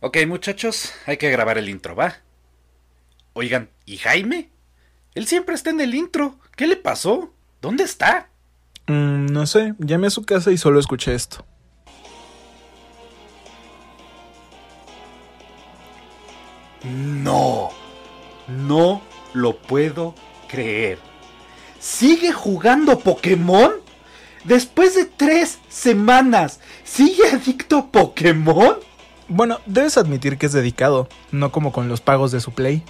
Ok, muchachos, hay que grabar el intro, ¿va? Oigan, ¿y Jaime? Él siempre está en el intro. ¿Qué le pasó? ¿Dónde está? Mm, no sé, llamé a su casa y solo escuché esto. No, no lo puedo creer. ¿Sigue jugando Pokémon? Después de tres semanas, ¿sigue adicto a Pokémon? Bueno, debes admitir que es dedicado, no como con los pagos de su play.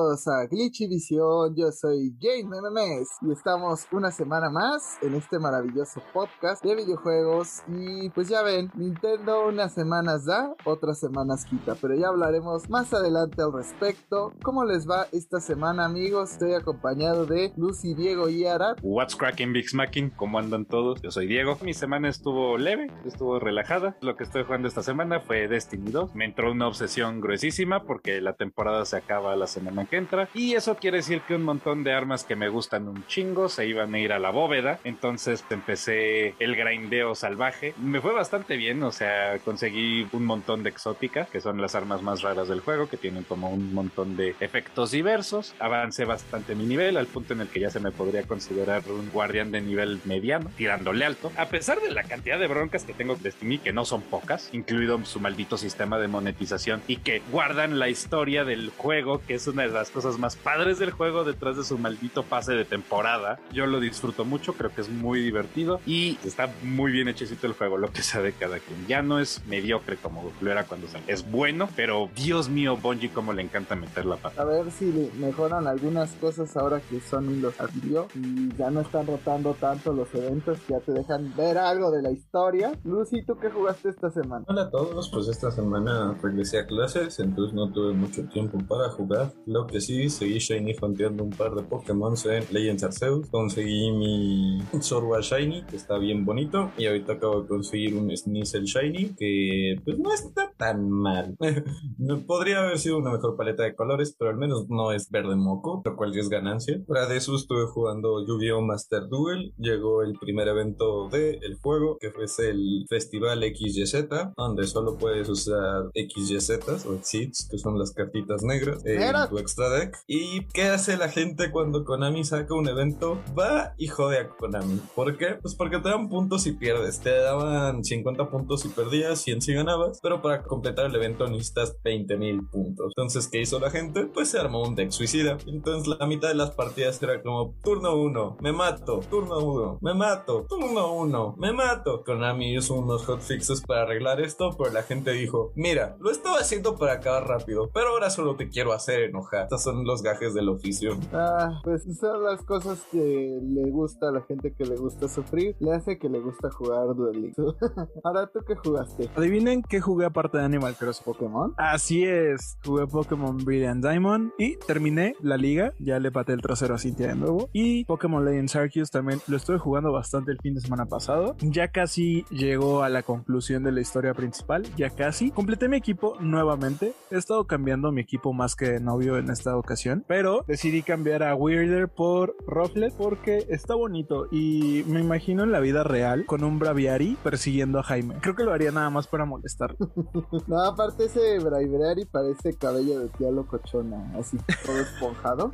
Bienvenidos a Glitchy Visión, yo soy Jane Memes y estamos una semana más en este maravilloso podcast de videojuegos y pues ya ven, Nintendo unas semanas da, otras semanas quita, pero ya hablaremos más adelante al respecto. ¿Cómo les va esta semana amigos? Estoy acompañado de Lucy, Diego y Ara. What's cracking Big Smacking? ¿Cómo andan todos? Yo soy Diego. Mi semana estuvo leve, estuvo relajada. Lo que estoy jugando esta semana fue Destiny 2. Me entró una obsesión gruesísima porque la temporada se acaba la semana que entra. Y eso quiere decir que un montón de armas que me gustan un chingo se iban a ir a la bóveda. Entonces empecé el grindeo salvaje. Me fue bastante bien, o sea, conseguí un montón de exótica, que son las armas más raras del juego, que tienen como un montón de efectos diversos. Avancé bastante mi nivel, al punto en el que ya se me podría considerar un guardián de nivel mediano, tirándole alto. A pesar de la cantidad de broncas que tengo de Destiny, que no son pocas, incluido su maldito sistema de monetización y que guardan la historia del juego, que es una de las cosas más padres del juego detrás de su maldito pase de temporada. Yo lo disfruto mucho, creo que es muy divertido y está muy bien hechecito el juego, lo que sea de cada quien. Ya no es mediocre como lo era cuando salió. Es bueno, pero Dios mío, Bungie, cómo le encanta meter la pata. A ver si mejoran algunas cosas ahora que Sony los adquirió y ya no están rotando tanto los eventos, ya te dejan ver algo de la historia. Lucy, ¿tú qué jugaste esta semana? Hola a todos, pues esta semana regresé a clases, entonces no tuve mucho tiempo para jugar. Lo que sí, seguí Shiny fonteando un par de Pokémon en Legends Arceus. Conseguí mi Zorua Shiny, que está bien bonito. Y ahorita acabo de conseguir un Sneasel Shiny, que pues no está tan mal. Podría haber sido una mejor paleta de colores, pero al menos no es verde moco, lo cual ya es ganancia. Fuera de eso estuve jugando Yu-Gi-Oh! Master Duel. Llegó el primer evento del juego, que fue el Festival XYZ, donde solo puedes usar XYZ o Exits, que son las cartitas negras, en tu deck. ¿Y qué hace la gente cuando Konami saca un evento? Va y jode a Konami. ¿Por qué? Pues porque te dan puntos y pierdes. Te daban 50 puntos y perdías, 100 si ganabas, pero para completar el evento necesitas 20 mil puntos. Entonces, ¿qué hizo la gente? Pues se armó un deck suicida. Entonces, la mitad de las partidas era como turno 1, me mato, turno 1, me mato, turno 1, me mato. Konami hizo unos hotfixes para arreglar esto, pero la gente dijo, mira, lo estaba haciendo para acabar rápido, pero ahora solo te quiero hacer enojar. Estos son los gajes del oficio. Ah, pues son las cosas que le gusta a la gente que le gusta sufrir, le hace que le gusta jugar Duel Ahora, ¿tú qué jugaste? Adivinen qué jugué aparte de Animal Crossing. ¿Pokémon? Así es, jugué Pokémon Brilliant Diamond y terminé la liga, ya le paté el trasero a Cintia de nuevo. Y Pokémon Legends Arceus también lo estuve jugando bastante el fin de semana pasado. Ya casi llegó a la conclusión de la historia principal, ya casi. Completé mi equipo nuevamente. He estado cambiando mi equipo más que de novio en esta ocasión, pero decidí cambiar a Weirder por Rufflet porque está bonito y me imagino en la vida real con un Braviary persiguiendo a Jaime. Creo que lo haría nada más para molestar. no, aparte ese Braviary parece cabello de tía locochona, así todo esponjado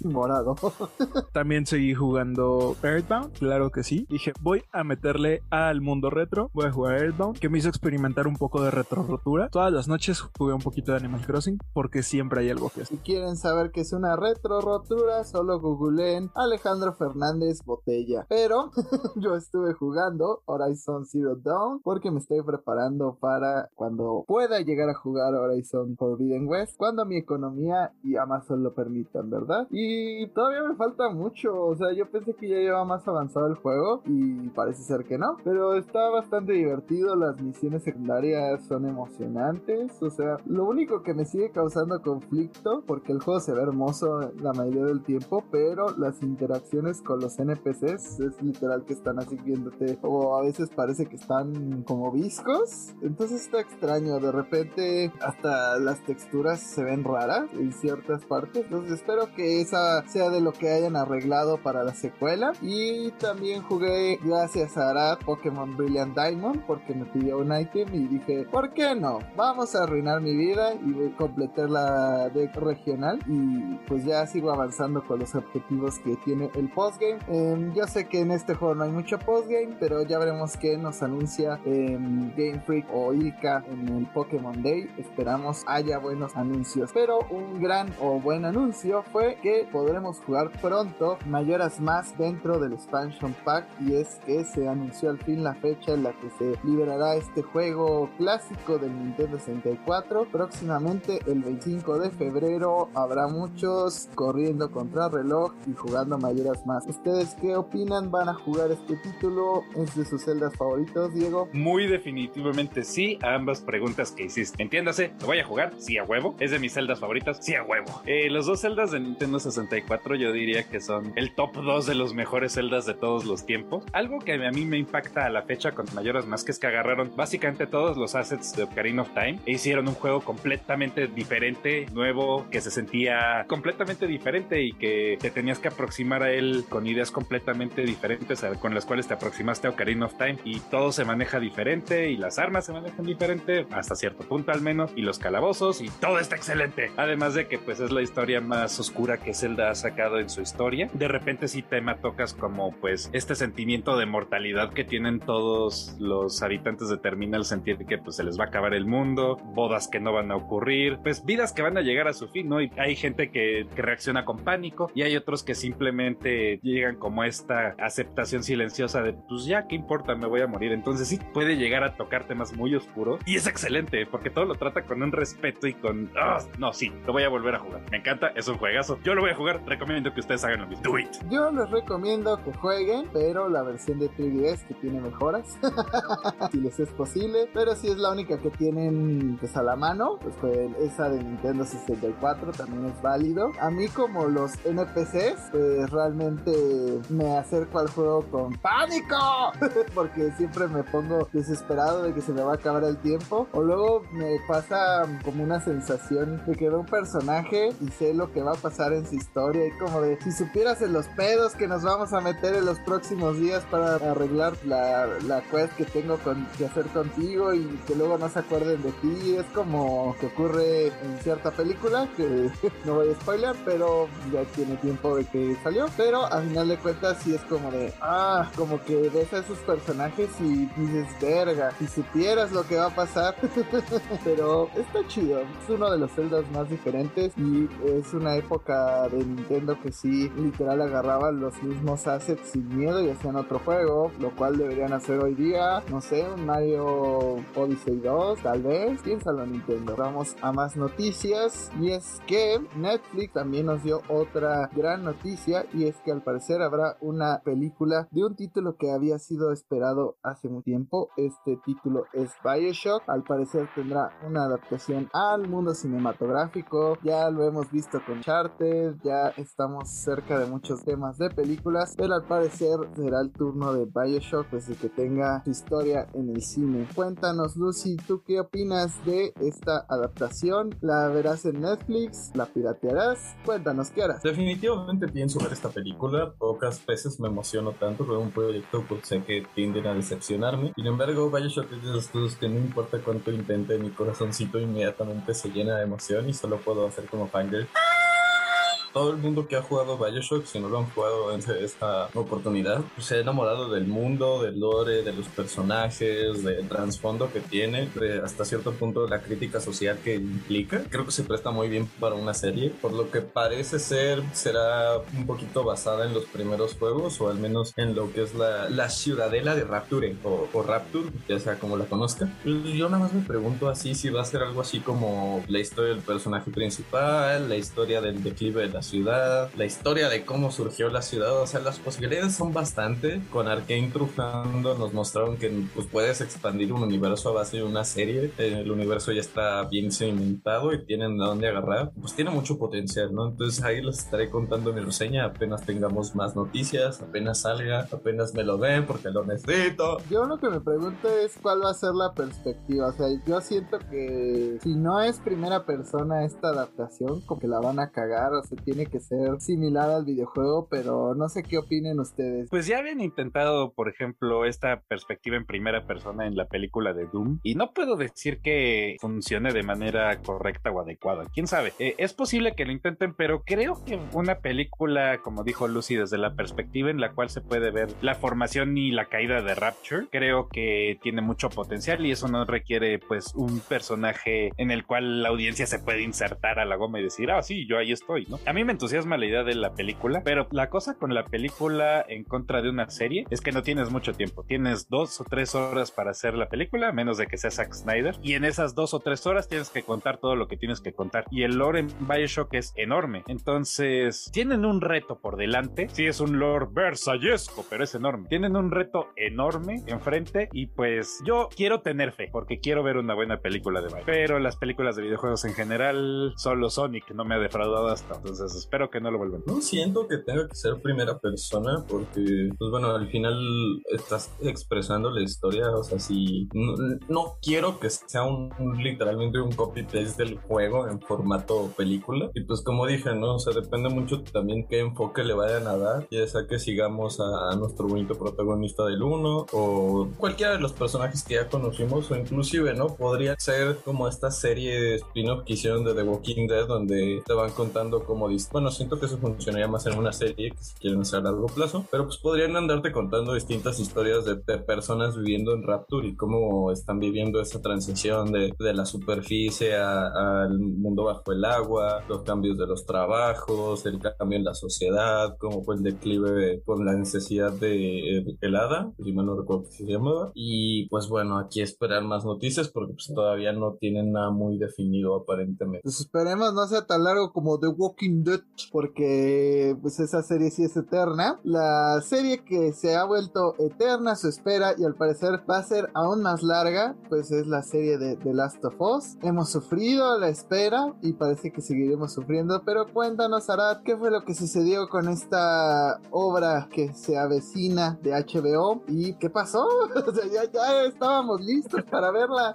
y morado. También seguí jugando Earthbound, claro que sí. Dije, voy a meterle al mundo retro, voy a jugar Earthbound, que me hizo experimentar un poco de retro rotura. Todas las noches jugué un poquito de Animal Crossing porque siempre hay algo que hacer. Si quieren saber qué es una retro rotura, solo googleen Alejandro Fernández Botella. Pero yo estuve jugando Horizon Zero Dawn porque me estoy preparando para cuando pueda llegar a jugar Horizon Forbidden West, cuando mi economía y Amazon lo permitan, ¿verdad? Y todavía me falta mucho, o sea, yo pensé que ya lleva más avanzado el juego y parece ser que no, pero está bastante divertido, las misiones secundarias son emocionantes, o sea, lo único que me sigue causando conflicto, porque el juego se ve hermoso la mayoría del tiempo, pero las interacciones con los NPCs es literal que están así viéndote, o a veces parece que están como viscos, entonces está extraño, de repente hasta las texturas se ven raras en ciertas partes, entonces espero que esa sea de lo que hayan arreglado para la secuela, y también jugué gracias a Arad Pokémon Brilliant Diamond, porque me pidió un item y dije, ¿por qué no? Vamos a arruinar mi vida y voy a completar la deck y pues ya sigo avanzando con los objetivos que tiene el postgame. Eh, yo sé que en este juego no hay mucho postgame, pero ya veremos qué nos anuncia em, Game Freak o Ilka en el Pokémon Day. Esperamos haya buenos anuncios. Pero un gran o buen anuncio fue que podremos jugar pronto Mayoras Más dentro del expansion pack y es que se anunció al fin la fecha en la que se liberará este juego clásico del Nintendo 64 próximamente el 25 de febrero habrá muchos corriendo contra reloj y jugando mayoras más. ¿Ustedes qué opinan? ¿Van a jugar este título? ¿Es de sus celdas favoritos, Diego? Muy definitivamente sí a ambas preguntas que hiciste. Entiéndase, ¿lo voy a jugar? Sí a huevo. ¿Es de mis celdas favoritas? Sí a huevo. Eh, los dos celdas de Nintendo 64 yo diría que son el top 2 de los mejores celdas de todos los tiempos. Algo que a mí me impacta a la fecha con mayoras más que es que agarraron básicamente todos los assets de Ocarina of Time e hicieron un juego completamente diferente, nuevo, que se sentía completamente diferente y que te tenías que aproximar a él con ideas completamente diferentes con las cuales te aproximaste a Ocarina of Time y todo se maneja diferente y las armas se manejan diferente hasta cierto punto al menos y los calabozos y todo está excelente. Además de que pues es la historia más oscura que Zelda ha sacado en su historia. De repente sí tema tocas como pues este sentimiento de mortalidad que tienen todos los habitantes de Terminal sentir que pues se les va a acabar el mundo, bodas que no van a ocurrir, pues vidas que van a llegar a su fin, ¿no? Y hay gente que, que reacciona con pánico y hay otros que simplemente llegan como esta aceptación silenciosa de, pues ya, ¿qué importa? Me voy a morir. Entonces sí puede llegar a tocar temas muy oscuros y es excelente porque todo lo trata con un respeto y con... ¡Ah! no, sí, lo voy a volver a jugar. Me encanta, es un juegazo. Yo lo voy a jugar, recomiendo que ustedes hagan lo mismo. Do it. Yo les recomiendo que jueguen, pero la versión de 3DS que tiene mejoras, si les es posible, pero si es la única que tienen pues a la mano, pues fue esa de Nintendo 64 también es válido. A mí como los NPCs, pues realmente me acerco al juego con pánico, porque siempre me pongo desesperado de que se me va a acabar el tiempo, o luego me pasa como una sensación de que veo un personaje y sé lo que va a pasar en su historia y como de si supieras en los pedos que nos vamos a meter en los próximos días para arreglar la, la quest que tengo con, que hacer contigo y que luego no se acuerden de ti, es como que ocurre en cierta película que no voy a spoiler, pero ya tiene tiempo de que salió, pero a final de cuentas sí es como de, ah, como que ves a esos personajes y dices, verga, si supieras lo que va a pasar, pero está chido, es uno de los celdas más diferentes y es una época de Nintendo que sí, literal agarraban los mismos assets sin miedo y hacían otro juego, lo cual deberían hacer hoy día, no sé, un Mario Odyssey 2, tal vez, piénsalo Nintendo. Vamos a más noticias y es que Netflix también nos dio otra gran noticia y es que al parecer habrá una película de un título que había sido esperado hace mucho tiempo. Este título es Bioshock, al parecer tendrá una adaptación al mundo cinematográfico, ya lo hemos visto con Charter, ya estamos cerca de muchos temas de películas, pero al parecer será el turno de Bioshock pues de que tenga su historia en el cine. Cuéntanos Lucy, ¿tú qué opinas de esta adaptación? ¿La verás en Netflix? ¿La piratearás? Cuéntanos, ¿qué harás? Definitivamente pienso ver esta película. Pocas veces me emociono tanto con un proyecto porque sé que tienden a decepcionarme. Sin embargo, Bioshock es de esos juegos que no importa cuánto intente, mi corazoncito inmediatamente se llena de emoción y solo puedo hacer como fangirl. Todo el mundo que ha jugado Bioshock, si no lo han jugado en esta oportunidad, pues se ha enamorado del mundo, del lore, de los personajes, del trasfondo que tiene, hasta cierto punto de la crítica social que implica. Creo que se presta muy bien para una serie, por lo que parece ser, será un poquito basada en los primeros juegos, o al menos en lo que es la, la ciudadela de Rapture, o, o Rapture, ya sea como la conozca. Yo nada más me pregunto así si va a ser algo así como la historia del personaje principal, la historia del declive de la ciudad, la historia de cómo surgió la ciudad, o sea, las posibilidades son bastante. Con Arkane trujando nos mostraron que pues, puedes expandir un universo a base de una serie, el universo ya está bien cimentado y tienen de dónde agarrar, pues tiene mucho potencial, ¿no? Entonces ahí les estaré contando mi reseña apenas tengamos más noticias, apenas salga, apenas me lo den porque lo necesito. Yo lo que me pregunto es cuál va a ser la perspectiva, o sea, yo siento que si no es primera persona esta adaptación, como que la van a cagar, o sea, tiene que ser similar al videojuego, pero no sé qué opinen ustedes. Pues ya habían intentado, por ejemplo, esta perspectiva en primera persona en la película de Doom, y no puedo decir que funcione de manera correcta o adecuada, quién sabe. Eh, es posible que lo intenten, pero creo que una película, como dijo Lucy, desde la perspectiva en la cual se puede ver la formación y la caída de Rapture, creo que tiene mucho potencial y eso no requiere pues un personaje en el cual la audiencia se puede insertar a la goma y decir, ah, sí, yo ahí estoy, ¿no? Mí me entusiasma la idea de la película, pero la cosa con la película en contra de una serie es que no tienes mucho tiempo. Tienes dos o tres horas para hacer la película, menos de que sea Zack Snyder, y en esas dos o tres horas tienes que contar todo lo que tienes que contar. Y el lore en Bioshock es enorme. Entonces, tienen un reto por delante. Sí, es un lore versallesco, pero es enorme. Tienen un reto enorme enfrente y pues yo quiero tener fe, porque quiero ver una buena película de Bioshock. Pero las películas de videojuegos en general, solo Sonic no me ha defraudado hasta. Entonces, espero que no lo vuelvan. No siento que tenga que ser primera persona, porque, pues bueno, al final estás expresando la historia. O sea, si no, no quiero que sea un, un literalmente un copy-paste del juego en formato película. Y pues, como dije, ¿no? O sea, depende mucho también qué enfoque le vayan a dar. Ya sea que sigamos a, a nuestro bonito protagonista del 1 o cualquiera de los personajes que ya conocimos, o inclusive, ¿no? Podría ser como esta serie de spin-off que hicieron de The Walking Dead, donde te van contando cómo. Bueno, siento que eso funcionaría más en una serie que si quieren hacer a largo plazo, pero pues podrían andarte contando distintas historias de, personas viviendo en Rapture y cómo están viviendo esa transición de, de la superficie al mundo bajo el agua, los cambios de los trabajos, el cambio en la sociedad, cómo fue el declive con la necesidad de eh, el hada, si mal no recuerdo qué se llamaba. Y pues bueno, aquí esperar más noticias porque pues todavía no tienen nada muy definido aparentemente. Pues esperemos no sea tan largo como The Walking Porque pues esa serie sí es eterna. La serie que se ha vuelto eterna su espera y al parecer va a ser aún más larga, pues es la serie de The Last of Us. Hemos sufrido la espera y parece que seguiremos sufriendo, pero cuéntanos Arad, ¿qué fue lo que sucedió con esta obra que se avecina de HBO y qué pasó? O sea, ya, ya estábamos listos para verla.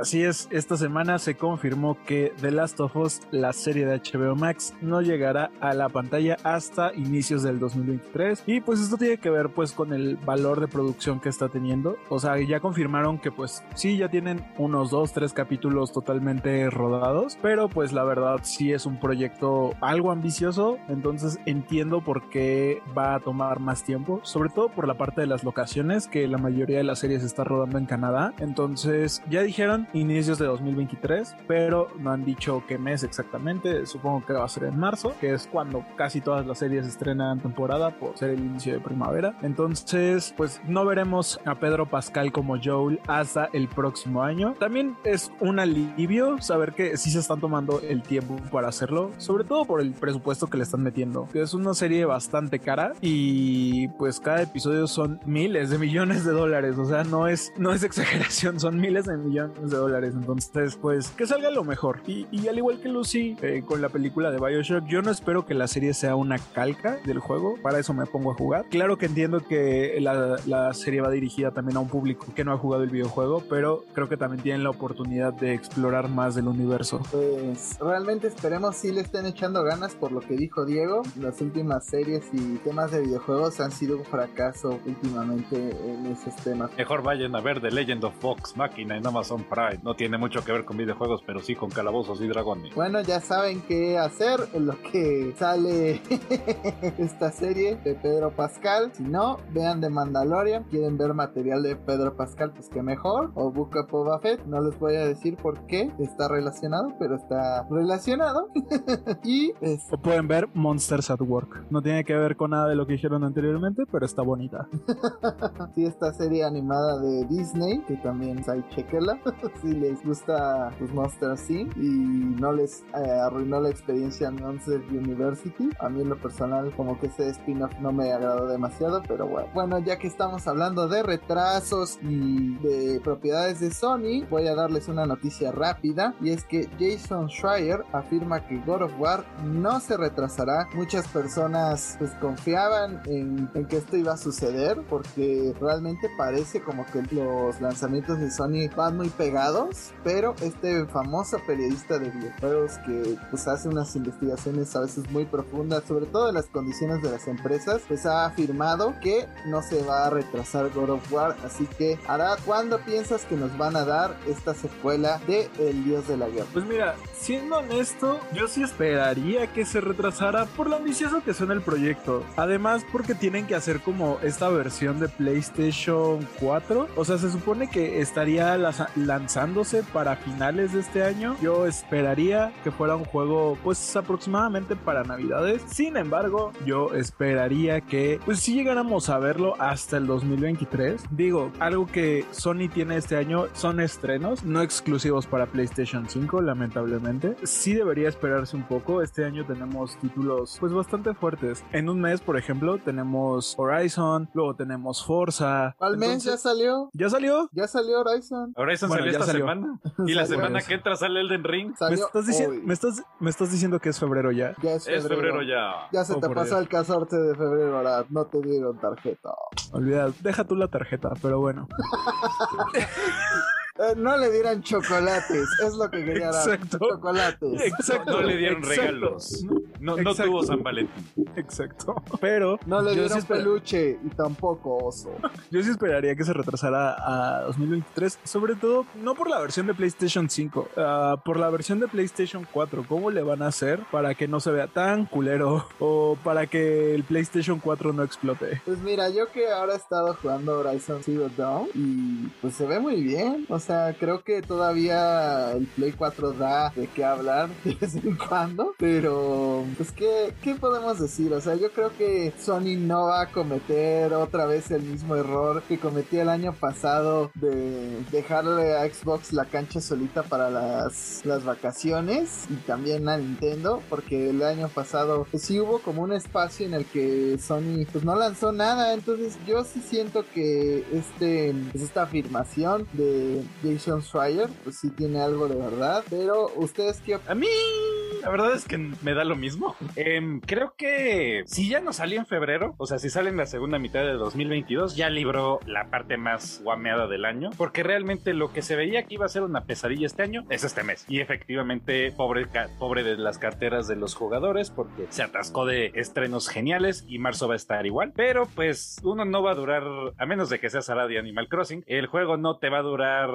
Así es, esta semana se confirmó que The Last of Us, la serie de HBO Max, no llegará a la pantalla hasta inicios del 2023 y pues esto tiene que ver pues con el valor de producción que está teniendo. O sea, ya confirmaron que pues sí, ya tienen unos dos, tres capítulos totalmente rodados, pero pues la verdad sí es un proyecto algo ambicioso, entonces entiendo por qué va a tomar más tiempo, sobre todo por la parte de las locaciones, que la mayoría de las series está rodando en Canadá, entonces ya dijeron inicios de 2023, pero no han dicho qué mes exactamente, supongo que va a ser en marzo, que es cuando casi todas las series estrenan temporada por ser el inicio de primavera, entonces pues no veremos a Pedro Pascal como Joel hasta el próximo año, también es un alivio saber que sí se están tomando el tiempo para hacerlo, sobre todo por el presupuesto que le están metiendo, que es una serie bastante cara y pues cada episodio son miles de millones de dólares, o sea, no es, no es exageración, son miles de millones de dólares, entonces pues que salga lo mejor. Y, al igual que Lucy eh, con la película de Bioshock, yo no espero que la serie sea una calca del juego, para eso me pongo a jugar. Claro que entiendo que la, la serie va dirigida también a un público que no ha jugado el videojuego, pero creo que también tienen la oportunidad de explorar más del universo. Pues realmente esperemos si le estén echando ganas por lo que dijo Diego. Las últimas series y temas de videojuegos han sido un fracaso últimamente en esos temas. Mejor vayan a ver The Legend of Vox Máquina en Amazon Prime. No tiene mucho que ver con videojuegos, pero sí con calabozos y dragones. Bueno, ya saben qué hacer. En lo que sale esta serie de Pedro Pascal. Si no, vean de Mandalorian. Quieren ver material de Pedro Pascal, pues que mejor. O Book of Boba Fett. No les voy a decir por qué está relacionado, pero está relacionado. y es... O pueden ver Monsters at Work. No tiene que ver con nada de lo que dijeron anteriormente, pero está bonita. sí, esta serie animada de Disney, que también hay chequela. si les gusta pues, Monster Inc. y no les eh, arruinó la experiencia en University. A mí en lo personal como que ese spin-off no me agradó demasiado, pero bueno. Bueno, ya que estamos hablando de retrasos y de propiedades de Sony, voy a darles una noticia rápida y es que Jason Schreier afirma que God of War no se retrasará. Muchas personas pues confiaban en, en que esto iba a suceder porque realmente parece como que los lanzamientos de Sony van muy pegados, pero este famoso periodista de videojuegos que pues hace unas investigaciones a veces muy profundas, sobre todo de las condiciones de las empresas, pues ha afirmado que no se va a retrasar God of War, así que hará ¿cuándo piensas que nos van a dar esta secuela de El Dios de la Guerra? Pues mira, siendo honesto, yo sí esperaría que se retrasara por lo ambicioso que suena el proyecto. Además, porque tienen que hacer como esta versión de PlayStation 4. O sea, se supone que estaría lanzándose para finales de este año. Yo esperaría que fuera un juego, pues aproximadamente para Navidades. Sin embargo, yo esperaría que, pues si llegáramos a verlo hasta el 2023. Digo, algo que Sony tiene este año son estrenos, no exclusivos para PlayStation 5, lamentablemente. Sí debería esperarse un poco. Este año tenemos títulos, pues bastante fuertes. En un mes, por ejemplo, tenemos Horizon, luego tenemos Forza. ¿Al mes ya salió? ¿Ya salió? Ya salió Horizon. Horizon salió esta semana. Y la semana que entra sale Elden Ring. ¿Me estás, diciendo, ¿me, estás, ¿Me estás, diciendo que es febrero ya? Ya es febrero. ya. Ya se oh, te pasó el 14 de febrero, ahora no te dieron tarjeta. Olvida, deja tú la tarjeta, pero bueno. Eh, no le dieran chocolates, es lo que quería dar. Chocolates. Exacto. No, le dieron regalos. No, no tuvo San Valentín. Exacto. Pero. No le dieron peluche y tampoco oso. Yo sí esperaría que se retrasara a 2023. Sobre todo, no por la versión de PlayStation 5, ah, por la versión de PlayStation 4. ¿Cómo le van a hacer para que no se vea tan culero? O para que el PlayStation 4 no explote. Pues mira, yo que ahora he estado jugando Horizon Zero Dawn y pues se ve muy bien. O sea, creo que todavía el Play 4 da de qué hablar de vez en cuando, pero pues ¿qué, ¿qué podemos decir? O sea, yo creo que Sony no va a cometer otra vez el mismo error que cometió el año pasado de dejarle a Xbox la cancha solita para las, las vacaciones y también a Nintendo, porque el año pasado pues, sí hubo como un espacio en el que Sony pues no lanzó nada, entonces yo sí siento que este, pues, esta afirmación de Jason Schreier, pues sí tiene algo de verdad. Pero ustedes qué A mí, la verdad es que me da lo mismo. Em, creo que si ya no salió en febrero, o sea, si sale en la segunda mitad de 2022, ya libró la parte más guameada del año. Porque realmente lo que se veía que iba a ser una pesadilla este año es este mes. Y efectivamente, pobre, pobre de las carteras de los jugadores, porque se atascó de estrenos geniales y marzo va a estar igual. Pero pues uno no va a durar, a menos de que sea Sara de Animal Crossing, el juego no te va a durar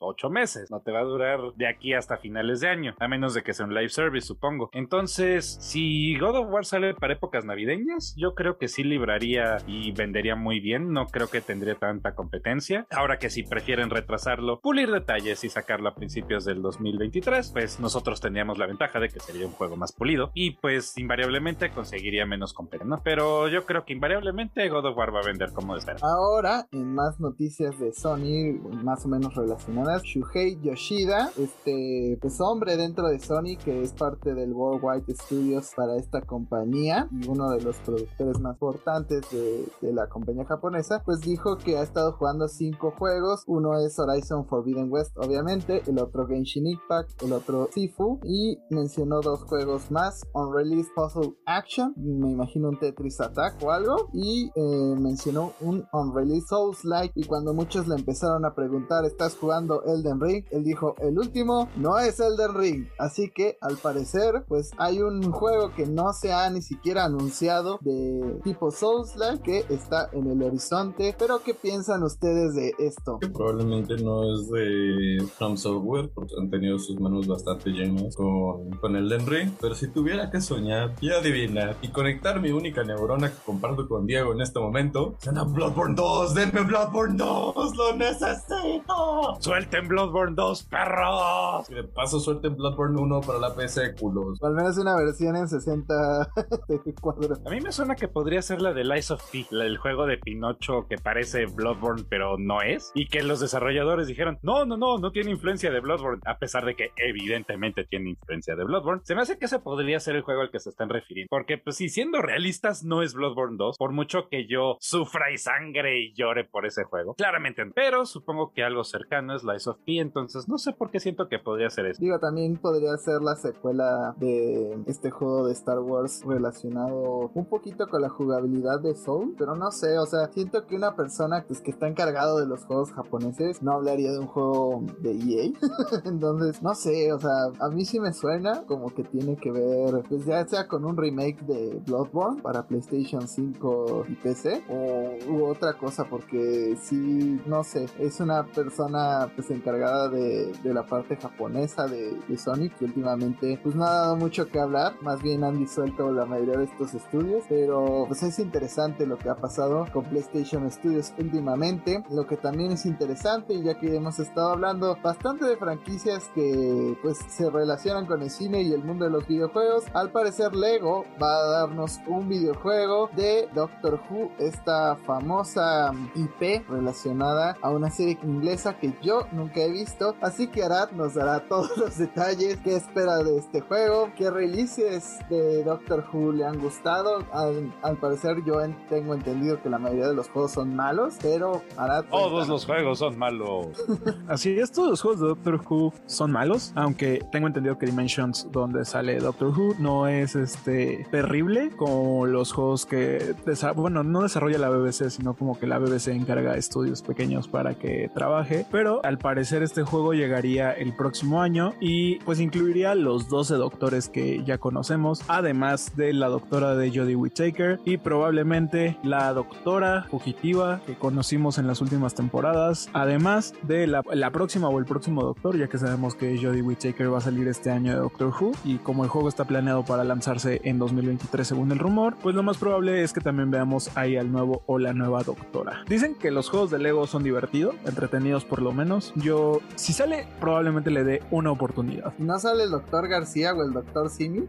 ocho meses, no te va a durar de aquí hasta finales de año, a menos de que sea un live service, supongo. Entonces, si God of War sale para épocas navideñas, yo creo que sí libraría y vendería muy bien, no creo que tendría tanta competencia. Ahora que si prefieren retrasarlo, pulir detalles y sacarlo a principios del 2023, pues nosotros tendríamos la ventaja de que sería un juego más pulido y pues invariablemente conseguiría menos competencia, Pero yo creo que invariablemente God of War va a vender como de Ahora, en más noticias de Sony, más o menos relacionadas. Shuhei Yoshida, este pues hombre dentro de Sony que es parte del Worldwide Studios para esta compañía y uno de los productores más importantes de, la compañía japonesa, pues dijo que ha estado jugando cinco juegos. Uno es Horizon Forbidden West, obviamente, el otro Genshin Impact, el otro Sifu y mencionó dos juegos más, Unreleased Puzzle Action, me imagino un Tetris Attack o algo, y eh, mencionó un Unreleased Souls Like y cuando muchos le empezaron a preguntar, ¿estás jugando Elden Ring, él dijo, el último no es Elden Ring, así que al parecer pues hay un juego que no se ha ni siquiera anunciado de tipo Souls-like que está en el horizonte. Pero ¿qué piensan ustedes de esto? Que probablemente no es de From Software porque han tenido sus manos bastante llenas con, con el Ring. Pero si tuviera que soñar y adivinar y conectar mi única neurona que comparto con Diego en este momento, suena Bloodborne 2, denme Bloodborne 2, lo necesito. ¡Suelten Bloodborne 2, perros! Y de paso suelten Bloodborne 1 para la PC, culos. O al menos una versión en 60 cuadros. A mí me suena que podría ser la de Lies of P, del juego de Pinocho que parece Bloodborne pero no es, y que los desarrolladores dijeron, no, no, no, no tiene influencia de Bloodborne, a pesar de que evidentemente tiene influencia de Bloodborne. Se me hace que ese podría ser el juego al que se están refiriendo, porque pues si siendo realistas no es Bloodborne 2, por mucho que yo sufra y sangre y llore por ese juego, claramente, pero supongo que algo cercano es Lies of P, entonces no sé por qué siento que podría ser eso. Digo, también podría ser la secuela de este juego de Star Wars relacionado un poquito con la jugabilidad de Soul, pero no sé, o sea, siento que una persona pues, que está encargado de los juegos japoneses no hablaría de un juego de EA. Entonces, no sé, o sea, a mí sí me suena como que tiene que ver, pues ya sea con un remake de Bloodborne para PlayStation 5 y PC o u otra cosa, porque sí, no sé, es una persona pues encargada de, la parte japonesa de, de Sonic que últimamente pues no ha dado mucho que hablar, más bien han disuelto la mayoría de estos estudios, pero pues es interesante lo que ha pasado con PlayStation Studios últimamente, lo que también es interesante, ya que hemos estado hablando bastante de franquicias que pues se relacionan con el cine y el mundo de los videojuegos, al parecer Lego va a darnos un videojuego de Doctor Who, esta famosa IP relacionada a una serie inglesa que yo nunca he visto, así que Arad nos dará todos los detalles, qué espera de este juego, qué releases de Doctor Who le han gustado, al, al parecer yo en- tengo entendido que la mayoría de los juegos son malos, pero Arad... Todos los juegos son malos. Así es, todos los juegos de Doctor Who son malos, aunque tengo entendido que Dimensions, donde sale Doctor Who, no es este terrible como los juegos que, bueno, no desarrolla la BBC, sino como que la BBC encarga a estudios pequeños para que trabaje, pero al parecer este juego llegaría el próximo año y pues incluiría los 12 doctores que ya conocemos, además de la doctora de Jodie Whittaker y probablemente la doctora fugitiva que conocimos en las últimas temporadas, además de la, la próxima o el próximo doctor, ya que sabemos que Jodie Whittaker va a salir este año de Doctor Who y como el juego está planeado para lanzarse en 2023 según el rumor, pues lo más probable es que también veamos ahí al nuevo o la nueva doctora. Dicen que los juegos de Lego son divertidos, entretenidos por lo menos. Yo, si sale, probablemente le dé una oportunidad. ¿No sale el doctor García o el doctor Simi?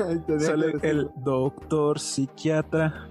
Ay, Sale el doctor psiquiatra.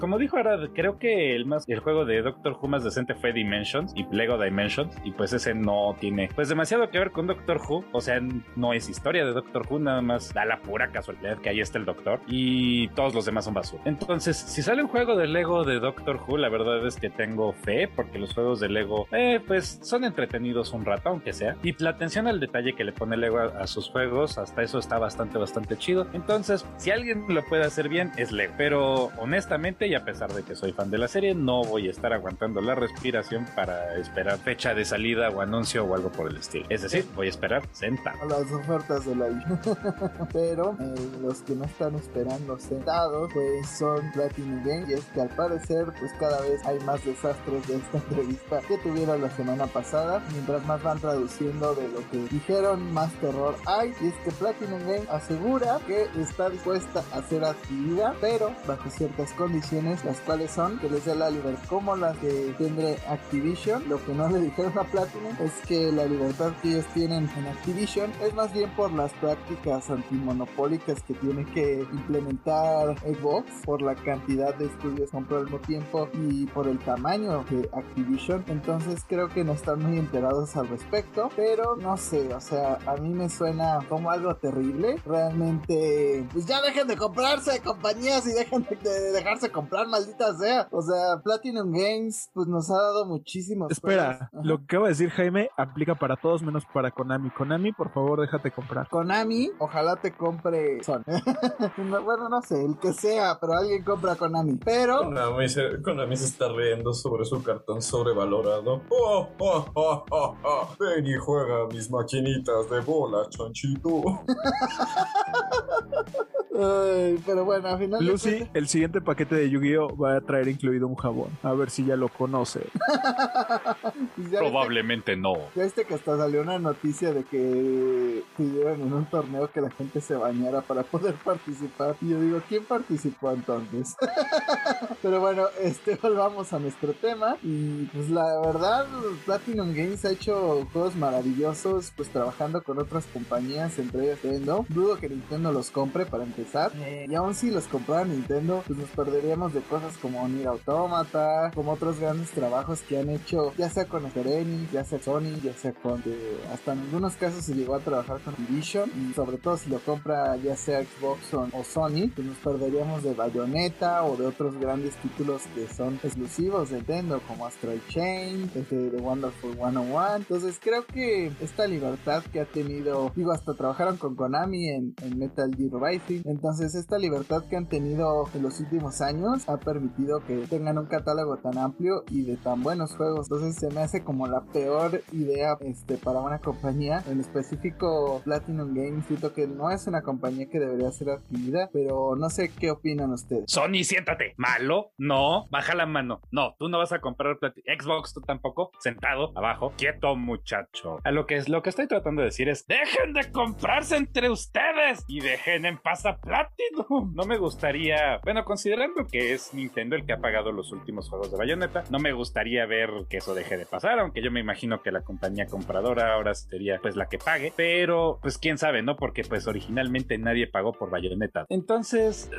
Como dijo Arad, creo que el más el juego de Doctor Who más decente fue Dimensions y Lego Dimensions y pues ese no tiene pues demasiado que ver con Doctor Who, o sea, no es historia de Doctor Who, nada más da la pura casualidad que ahí está el Doctor y todos los demás son basura. Entonces, si sale un juego de Lego de Doctor Who, la verdad es que tengo fe porque los juegos de Lego eh, pues son entretenidos un rato, aunque sea, y la atención al detalle que le pone Lego a, sus juegos, hasta eso está bastante bastante chido. Entonces, si alguien lo puede hacer bien es Lego, pero honestamente y a pesar de que soy fan de la serie, no voy a estar aguantando la respiración para esperar fecha de salida o anuncio o algo por el estilo. Es decir, voy a esperar sentado. las ofertas de la Pero eh, los que no están esperando sentados, pues son Platinum Game. Y es que al parecer, pues cada vez hay más desastres de esta entrevista que tuvieron la semana pasada. Mientras más van traduciendo de lo que dijeron, más terror hay. Y es que Platinum Game asegura que está dispuesta a ser adquirida, pero bajo ciertas condiciones, las cuales son que les dé la libertad como las que tendré Activision. Lo que no le dijeron a Platinum es que la libertad que ellos tienen en Activision es más bien por las prácticas antimonopólicas que tiene que implementar Xbox, por la cantidad de estudios compró al mismo tiempo y por el tamaño de Activision. Entonces creo que no están muy enterados al respecto, pero no sé, o sea, a mí me suena como algo terrible. Realmente, pues ya dejen de comprarse compañías y dejen de, de dejarse comprar, maldita sea. O sea, Platinum Games, pues nos ha dado muchísimos. Espera, lo que acaba de decir Jaime aplica para todos menos para Konami. Konami, por favor, déjate comprar. Konami, ojalá te compre Sony. No, bueno, no sé, el que sea, pero alguien compra Konami. Pero Konami se, Konami se está riendo sobre su cartón sobrevalorado. Oh, oh, oh, oh, oh. Ven y juega mis maquinitas de bola, chanchito. Ay, pero bueno, al final Lucy, el siguiente paquete de Yu-Gi-Oh va a traer incluido un jabón. A ver si ya lo conoce. pues Probablemente no. Ya viste que hasta salió una noticia de que pidieron en un torneo que la gente se bañara para poder participar. Y yo digo, ¿quién participó entonces? Pero bueno, este volvamos a nuestro tema. Y pues la verdad, Platinum Games ha hecho juegos maravillosos, pues trabajando con otras compañías, entre ellas Nintendo. Dudo que Nintendo los compre para empezar. Eh, y aún si los comprara Nintendo, pues nos perderíamos de cosas como Nier Automata, como otros grandes trabajos que han hecho, ya sea con Ya sea Sony, ya sea con eh, hasta en algunos casos se llegó a trabajar con Division y sobre todo si lo compra ya sea Xbox o, Sony, pues nos perderíamos de Bayonetta o de otros grandes títulos que son exclusivos de Nintendo como Astral Chain, este, The Wonderful 101. Entonces creo que esta libertad que ha tenido, digo, hasta trabajaron con Konami en, en Metal Gear Rising. Entonces esta libertad que han tenido en los últimos años ha permitido que tengan un catálogo tan amplio y de tan buenos juegos. Entonces se me hace como la peor idea este, para una compañía. En específico Platinum Games, siento que no es una compañía que debería ser adquirida, pero no sé qué opinan ustedes. Sony, siéntate. ¿Malo? No. Baja la mano. No, tú no vas a comprar plati- Xbox, tú tampoco. Sentado, abajo. Quieto, muchacho. A lo que es lo que estoy tratando de decir es: dejen de comprarse entre ustedes y dejen en paz a Platinum. No me gustaría, bueno, considerando que es Nintendo el que ha pagado los últimos juegos de Bayonetta, no me gustaría ver que eso deje de pasar, aunque yo me imagino que la compañía compradora ahora sería pues la que pague, pero pues quién sabe, ¿no? Porque pues originalmente nadie pagó por Bayonetta. Entonces,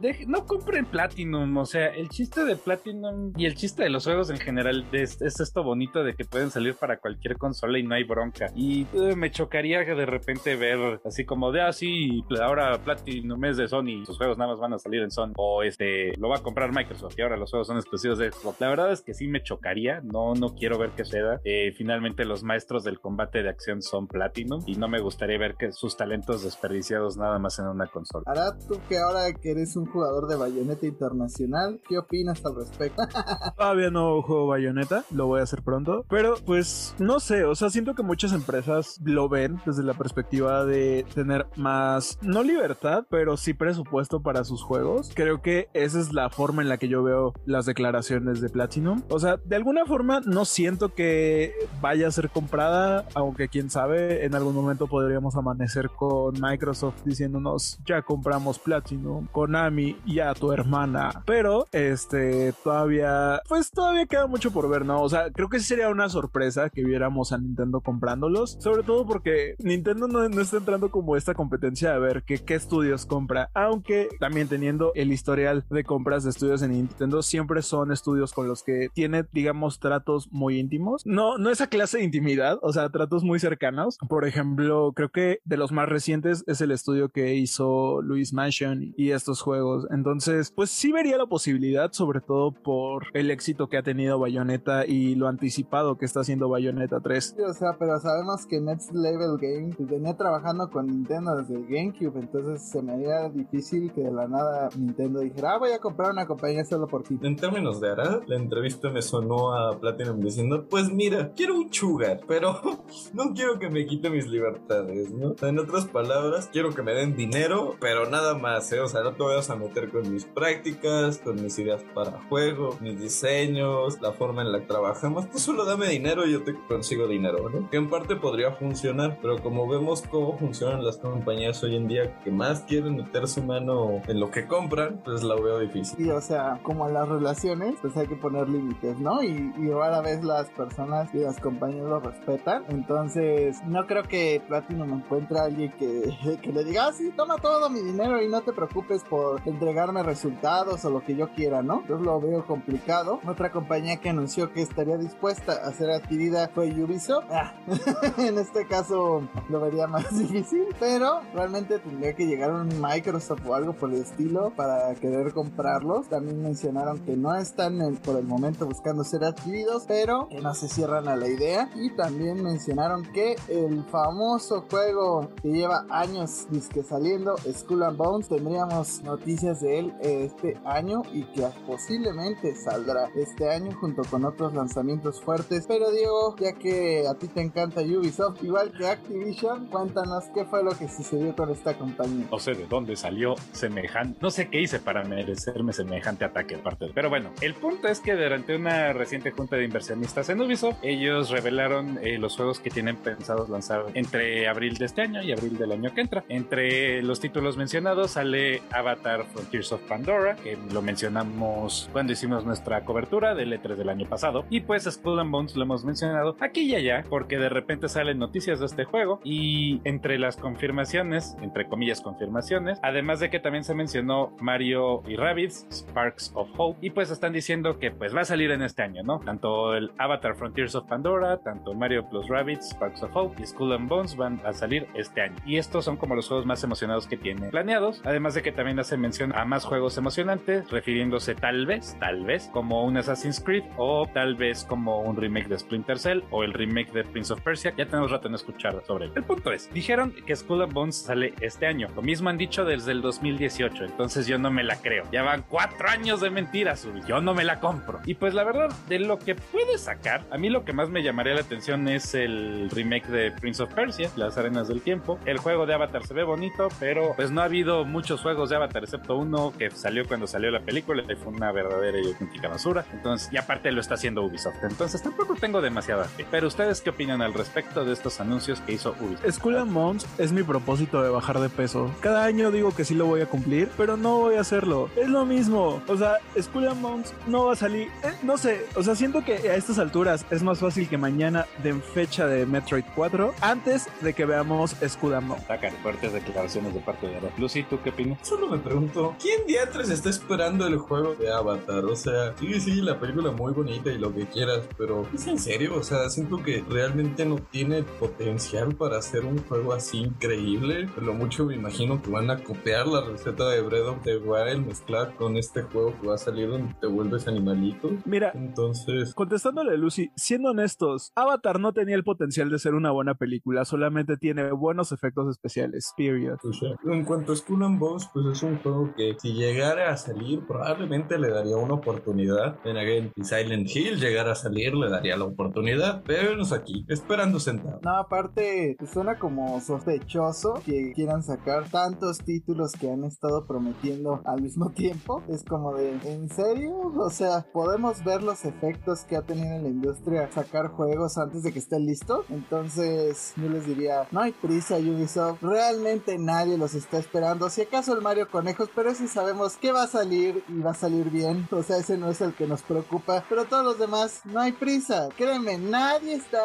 deje- no compren Platinum, o sea, el chiste de Platinum y el chiste de los juegos en general es, es esto bonito de que pueden salir para cualquier consola y no hay bronca. Y eh, me chocaría que de repente ver así como de así, ahora Platinum es de Sony, sus juegos nada más van a salir en Sony, o este, lo va a comprar Microsoft y ahora los juegos son exclusivos de Xbox. La verdad es que sí me chocaría, no, no quiero ver que suceda. Eh, finalmente los maestros del combate de acción son Platinum y no me gustaría ver que sus talentos desperdiciados nada más en una consola. Ahora tú que ahora que eres un jugador de Bayonetta Internacional, ¿qué opinas al respecto? Todavía no juego Bayonetta, lo voy a hacer pronto. Pero pues no sé, o sea, siento que muchas empresas lo ven desde la perspectiva de tener más, no libertad, pero sí presupuesto para sus juegos. Creo que esa es la forma en la que yo veo las declaraciones de Platinum. O sea, de alguna forma no siento que vaya a ser comprada, aunque quién sabe, en algún momento podríamos amanecer con Microsoft diciéndonos, ya compramos Platinum, Konami y a tu hermana. Pero, este, todavía, pues todavía queda mucho por ver, ¿no? O sea, creo que sí sería una sorpresa que viéramos a Nintendo comprándolos, sobre todo porque Nintendo no, no está entrando como esta competencia de ver que, qué estudios compra, aunque también teniendo el historial de compras de estudios en Nintendo, siempre son estudios con los que tiene, digamos, tratos muy íntimos. No, no esa clase de intimidad, o sea, tratos muy cercanos. Por ejemplo, creo que de los más recientes es el estudio que hizo Luis Mansion y estos juegos. Entonces, pues sí vería la posibilidad, sobre todo por el éxito que ha tenido Bayonetta y lo anticipado que está haciendo Bayonetta 3. Sí, o sea, pero sabemos que Next Level Game pues, venía trabajando con Nintendo desde el GameCube, entonces se me haría difícil que de la nada Nintendo dijera, ah, voy a comprar una compañía solo por ti. En términos de Arad, la entrevista me sonó a Platinum diciendo, pues mira, quiero un sugar, pero no quiero que me quite mis libertades, ¿no? En otras palabras, quiero que me den dinero, pero nada más, ¿eh? O sea, no te vayas a meter con mis prácticas, con mis ideas para juego, mis diseños, la forma en la que trabajamos. Tú solo dame dinero y yo te consigo dinero, ¿no? Que en parte podría funcionar, pero como vemos cómo funcionan las compañías hoy en día que más quieren meter su mano en lo que compran, pues la veo difícil. Y o sea, como a las relaciones, pues hay que poner límites, ¿no? Y, y ahora ves las las personas y las compañías lo respetan. Entonces, no creo que Platinum encuentre a alguien que, que le diga, ah, sí, toma todo mi dinero y no te preocupes por entregarme resultados o lo que yo quiera, ¿no? Yo lo veo complicado. Otra compañía que anunció que estaría dispuesta a ser adquirida fue Ubisoft. Ah, en este caso lo vería más difícil, pero realmente tendría que llegar un Microsoft o algo por el estilo para querer comprarlos. También mencionaron que no están por el momento buscando ser adquiridos, pero que no se cierran a la idea. Y también mencionaron que el famoso juego que lleva años disque saliendo, Skull and Bones, tendríamos noticias de él este año y que posiblemente saldrá este año junto con otros lanzamientos fuertes. Pero Diego, ya que a ti te encanta Ubisoft, igual que Activision, cuéntanos qué fue lo que sucedió con esta compañía. No sé de dónde salió semejante, no sé qué hice para merecerme semejante ataque de parte. Pero bueno, el punto es que durante una reciente junta de inversionistas en Ubisoft, ellos revelaron eh, los juegos que tienen pensados lanzar entre abril de este año y abril del año que entra. Entre los títulos mencionados sale Avatar Frontiers of Pandora, que lo mencionamos cuando hicimos nuestra cobertura del E3 del año pasado. Y pues Skull and Bones lo hemos mencionado aquí y allá, porque de repente salen noticias de este juego y entre las confirmaciones, entre comillas confirmaciones, además de que también se mencionó Mario y Rabbids, Sparks of Hope, y pues están diciendo que pues va a salir en este año, ¿no? Tanto el Avatar Frontiers of Pandora, tanto Mario plus Rabbids, Sparks of Hope y Skull and Bones van a salir este año. Y estos son como los juegos más emocionados que tiene planeados, además de que también hace mención a más juegos emocionantes, refiriéndose tal vez, tal vez, como un Assassin's Creed o tal vez como un remake de Splinter Cell o el remake de Prince of Persia. Ya tenemos rato en escuchar sobre él. El punto es, dijeron que Skull and Bones sale este año. Lo mismo han dicho desde el 2018, entonces yo no me la creo. Ya van cuatro años de mentiras, yo no me la compro. Y pues la verdad, de lo que puede sacar, a mí lo que más me llamaría la atención es el remake de Prince of Persia, Las Arenas del Tiempo. El juego de Avatar se ve bonito, pero pues no ha habido muchos juegos de Avatar excepto uno que salió cuando salió la película y fue una verdadera y auténtica basura. Entonces, y aparte lo está haciendo Ubisoft. Entonces tampoco tengo demasiada fe. Pero ustedes qué opinan al respecto de estos anuncios que hizo Ubisoft? Skull and es mi propósito de bajar de peso. Cada año digo que sí lo voy a cumplir, pero no voy a hacerlo. Es lo mismo. O sea, Skull and Bones no va a salir. Eh, no sé. O sea, siento que a estas es más fácil que mañana den fecha de Metroid 4 antes de que veamos Bones. Sacan fuertes declaraciones de parte de Lucy, ¿tú qué opinas? Solo me pregunto, ¿quién diatres está esperando el juego de Avatar? O sea, sí, sí, la película muy bonita y lo que quieras, pero ¿es en serio? O sea, siento que realmente no tiene potencial para hacer un juego así increíble. Lo mucho me imagino que van a copiar la receta de Breath of the Wild, mezclar con este juego que va a salir donde te vuelves animalito. Mira, Entonces, contestándole Lucy, siendo honestos, Avatar no tenía el potencial de ser una buena película, solamente tiene buenos efectos especiales. Period. en cuanto a Skull and Bones, pues es un juego que si llegara a salir, probablemente le daría una oportunidad. En again, si Silent Hill llegara a salir, le daría la oportunidad. Pero aquí, esperando sentado. No, aparte, suena como sospechoso que quieran sacar tantos títulos que han estado prometiendo al mismo tiempo. Es como de, ¿en serio? O sea, podemos ver los efectos que ha tenido en la industria sacar juegos antes de que estén listos. Entonces, yo les diría, no hay prisa, Ubisoft. Realmente nadie los está esperando. Si acaso el Mario Conejos, pero ese sabemos que va a salir y va a salir bien. O sea, ese no es el que nos preocupa. Pero todos los demás, no hay prisa. Créeme, nadie está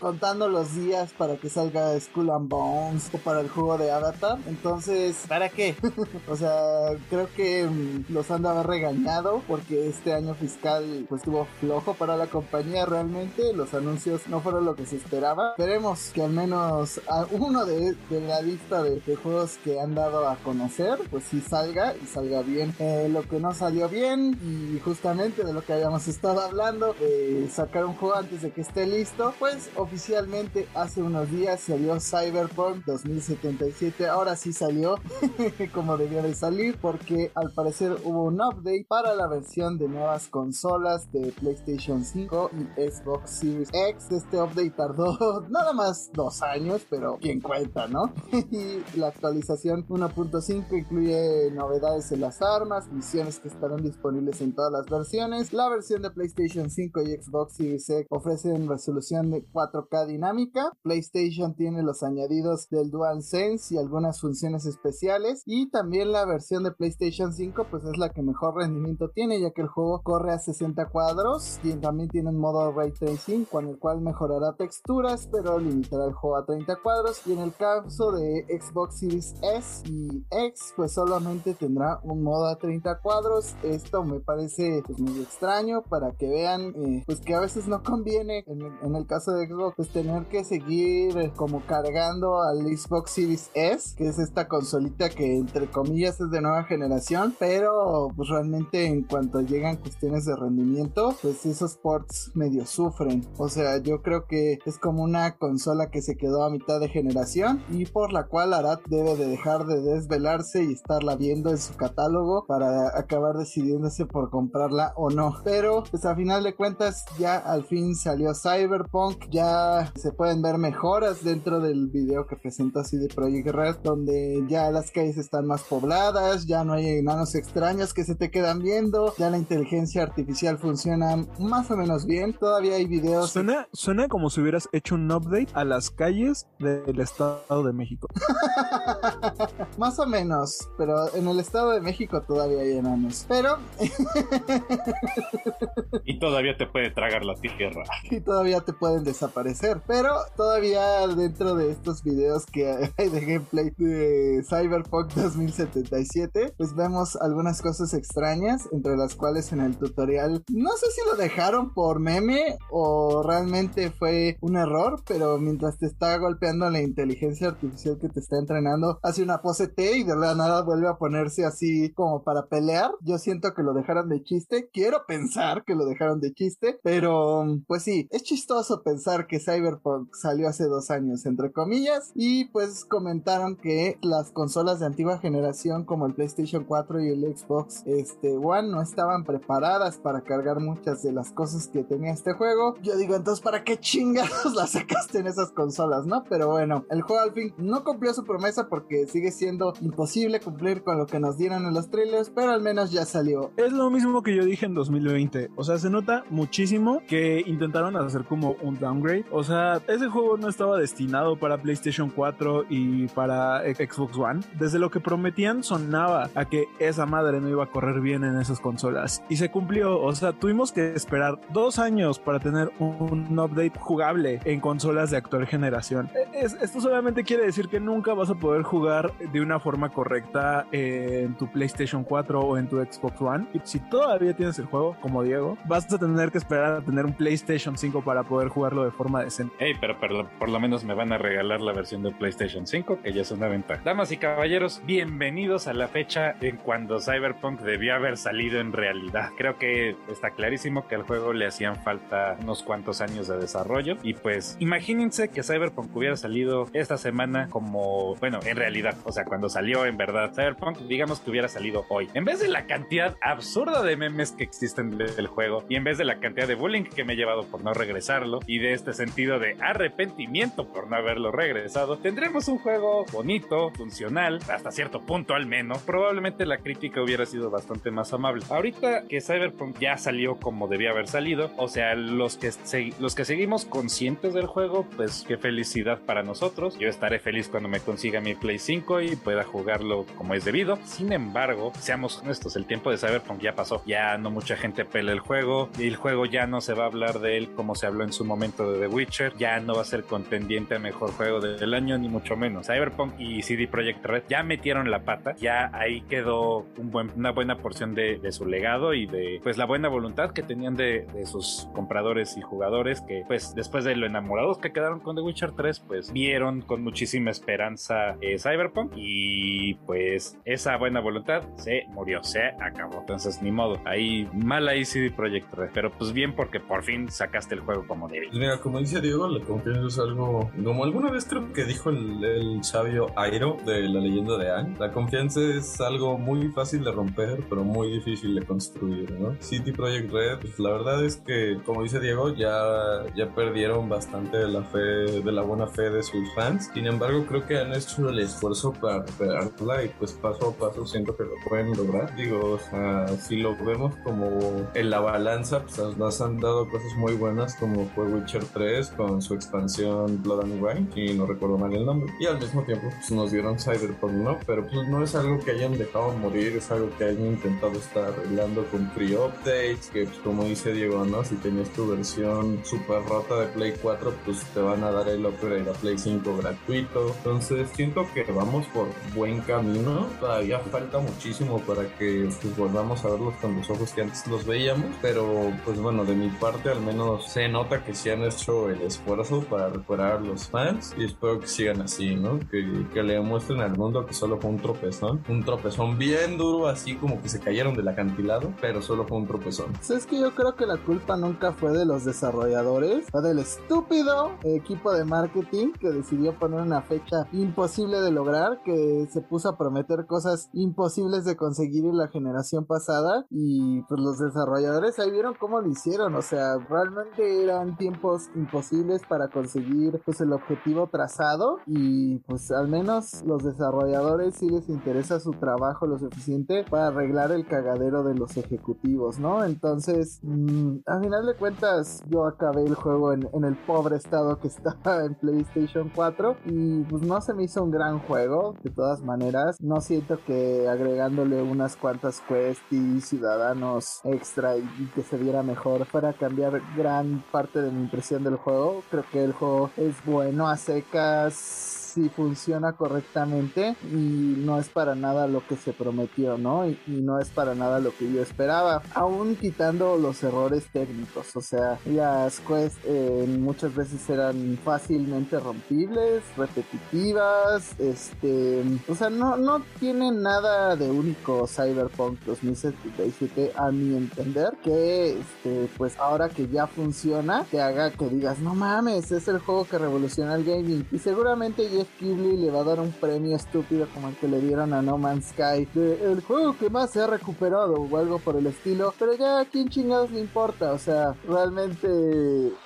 contando los días para que salga Skull and Bones o para el juego de Avatar. Entonces, ¿para qué? o sea, creo que mm, los haber regañado porque este año fiscal pues estuvo flojo para la compañía realmente. Los anuncios no fueron lo que se esperaba. Esperemos que al menos a uno de, de la lista de, juegos que han dado a conocer, pues sí salga y salga bien. Eh, lo que no salió bien y justamente de lo que habíamos estado hablando, de sacar un juego antes de que esté listo, pues oficialmente hace unos días salió Cyberpunk 2077. Ahora sí salió como debía de salir porque al parecer hubo un update para la versión de nuevas consolas de PlayStation 5 y Xbox Series X. Este update tardó nada más dos años, pero quien cuenta, ¿no? y la actualización 1.5 incluye novedades en las armas, misiones que estarán disponibles en todas las versiones. La versión de PlayStation 5 y Xbox Series X ofrecen resolución de 4K dinámica. PlayStation tiene los añadidos del DualSense y algunas funciones especiales. Y también la versión de PlayStation 5 pues es la que mejor rendimiento tiene ya que el juego corre a 60 cuadros y también tiene tienen modo ray tracing con el cual mejorará texturas pero limitará el juego a 30 cuadros. Y en el caso de Xbox Series S y X pues solamente tendrá un modo a 30 cuadros. Esto me parece pues, muy extraño para que vean eh, pues que a veces no conviene en en el, caso de Xbox pues tener que seguir eh, como cargando al Xbox Series S que es esta consolita que entre comillas es de nueva generación. Pero pues realmente en cuanto llegan cuestiones de rendimiento pues esos ports medio sufren o sea yo creo que es como una consola que se quedó a mitad de generación y por la cual Arad debe de dejar de desvelarse y estarla viendo en su catálogo para acabar decidiéndose por comprarla o no. Pero pues a final de cuentas ya al fin salió Cyberpunk, ya se pueden ver mejoras dentro del video que presentó así de Project Red, donde ya las calles están más pobladas, ya no hay enanos extraños que se te quedan viendo, ya la inteligencia artificial funciona más o menos bien, todavía hay videos. Suena, suena como si hubieras hecho un update a las calles del Estado de México. más o menos, pero en el Estado de México todavía hay enanos. Pero. y todavía te puede tragar la tierra. Y todavía te pueden desaparecer. Pero todavía dentro de estos videos que hay de gameplay de Cyberpunk 2077, pues vemos algunas cosas extrañas, entre las cuales en el tutorial, no sé si lo dejaron por meme o realmente fue un error, pero mientras te está golpeando la inteligencia artificial que te está entrenando, hace una pose T y de la nada vuelve a ponerse así como para pelear. Yo siento que lo dejaron de chiste, quiero pensar que lo dejaron de chiste, pero pues sí, es chistoso pensar que Cyberpunk salió hace dos años, entre comillas, y pues comentaron que las consolas de antigua generación como el PlayStation 4 y el Xbox este, One no estaban preparadas para cargar muchas de las cosas que tenía este juego. Yo digo, entonces, ¿para qué chingados las sacaste en esas consolas, no? Pero bueno, el juego al fin no cumplió su promesa porque sigue siendo imposible cumplir con lo que nos dieron en los trailers, pero al menos ya salió. Es lo mismo que yo dije en 2020. O sea, se nota muchísimo que intentaron hacer como un downgrade. O sea, ese juego no estaba destinado para PlayStation 4 y para Xbox One. Desde lo que prometían sonaba a que esa madre no iba a correr bien en esas consolas. Y se cumplió. O sea, tuvimos que esperar dos años para tener un update jugable en consolas de actual generación. E, esto solamente quiere decir que nunca vas a poder jugar de una forma correcta en tu PlayStation 4 o en tu Xbox One. Y si todavía tienes el juego, como Diego, vas a tener que esperar a tener un PlayStation 5 para poder jugarlo de forma decente. Hey, pero, por lo menos me van a regalar la versión de PlayStation 5, que ya es una ventaja. Damas y caballeros, bienvenidos a la fecha en cuando Cyberpunk debió haber salido en realidad. Creo que está clarísimo que al juego le hacían falta unos cuantos años de desarrollo. Y pues, imagínense que Cyberpunk hubiera salido esta semana como, bueno, en realidad, o sea, cuando salió en verdad Cyberpunk, digamos que hubiera salido hoy. En vez de la cantidad absurda de memes que existen del juego y en vez de la cantidad de bullying que me he llevado por no regresarlo y de este sentido de arrepentimiento por no haberlo regresado, tendremos un juego bonito, funcional, hasta cierto punto al menos. Probablemente la crítica hubiera sido bastante más amable. Ahorita que Cyberpunk ya salió como debía haber salido, o sea, los que, los que seguimos conscientes del juego, pues qué felicidad para nosotros. Yo estaré feliz cuando me consiga mi Play 5 y pueda jugarlo como es debido. Sin embargo, seamos honestos, el tiempo de Cyberpunk ya pasó. Ya no mucha gente pela el juego el juego ya no se va a hablar de él como se habló en su momento de The Witcher. Ya no va a ser contendiente a mejor juego del año, ni mucho menos. Cyberpunk y CD Projekt Red ya metieron la pata. Ya ahí quedó un buen, una buena porción de, de, su legado y de pues la buena voluntad que tenían de, de, sus compradores y jugadores que pues después de lo enamorados que quedaron con The Witcher 3 pues vieron con muchísima esperanza eh, Cyberpunk y pues esa buena voluntad se murió, se acabó. Entonces ni modo, ahí mal ahí CD Projekt Red, pero pues bien porque por fin sacaste el juego como debe. Pues mira, como dice Diego, confianza es algo como alguna vez creo que dijo el, el sabio Airo de la leyenda de Anne, la confianza es algo muy fácil de romper, pero muy difícil de construir, ¿no? City Project Red, pues la verdad es que, como dice Diego, ya, ya perdieron bastante de la fe, de la buena fe de sus fans. Sin embargo, creo que han hecho el esfuerzo para recuperarla y pues paso a paso siento que lo pueden lograr. Digo, o sea, si lo vemos como en la balanza, pues nos han dado cosas muy buenas como fue Witcher 3 con su expansión Blood and Wine, y no recuerdo mal el nombre. Y al mismo tiempo, pues nos dieron Cyberpunk, ¿no? Pero pues no es algo que hayan dejado morir, es algo que hayan intentado estar arreglando con free updates, que pues, como dice Diego, ¿no? Si tenías tu versión super rota de Play 4, pues te van a dar el upgrade a Play 5 gratuito. Entonces siento que vamos por buen camino. Todavía falta muchísimo para que pues, volvamos a verlos con los ojos que antes los veíamos. Pero pues bueno, de mi parte al menos se nota que sí han hecho el esfuerzo para recuperar a los fans y espero que sigan así, ¿no? Que, que le muestren al mundo que solo fue un tropezón. Un tropezón bien duro, así como que se cayeron del acantilado, pero solo fue un tropezón. Es que yo creo que la culpa nunca fue de los desarrolladores o del estúpido equipo de marketing que decidió poner una fecha imposible de lograr, que se puso a prometer cosas imposibles de conseguir en la generación pasada y pues los desarrolladores ahí vieron cómo lo hicieron, o sea, realmente eran tiempos imposibles para conseguir pues el objetivo trazado y pues al menos los desarrolladores sí les interesa su trabajo lo suficiente para arreglar el cagadero de los ejecutivos, ¿no? Entonces, mmm, a final de cuentas yo acabé el juego en, el pobre estado que estaba en PlayStation 4 y pues no se me hizo un gran juego, de todas maneras, no siento que agregándole unas cuantas quests y ciudadanos extra y, que se viera mejor fuera a cambiar gran parte de mi impresión del juego, creo que el juego es bueno a secas si funciona correctamente y no es para nada lo que se prometió, ¿no? Y, no es para nada lo que yo esperaba, aún quitando los errores técnicos, o sea, las quests eh, muchas veces eran fácilmente rompibles, repetitivas, este, o sea, no, no tiene nada de único Cyberpunk 2077 a mi entender, que este, pues ahora que ya funciona, te haga que digas, no mames, es el juego que revoluciona el gaming y seguramente Keighley le va a dar un premio estúpido como el que le dieron a No Man's Sky de el juego que más se ha recuperado o algo por el estilo, pero ya a quién chingados le importa, o sea, realmente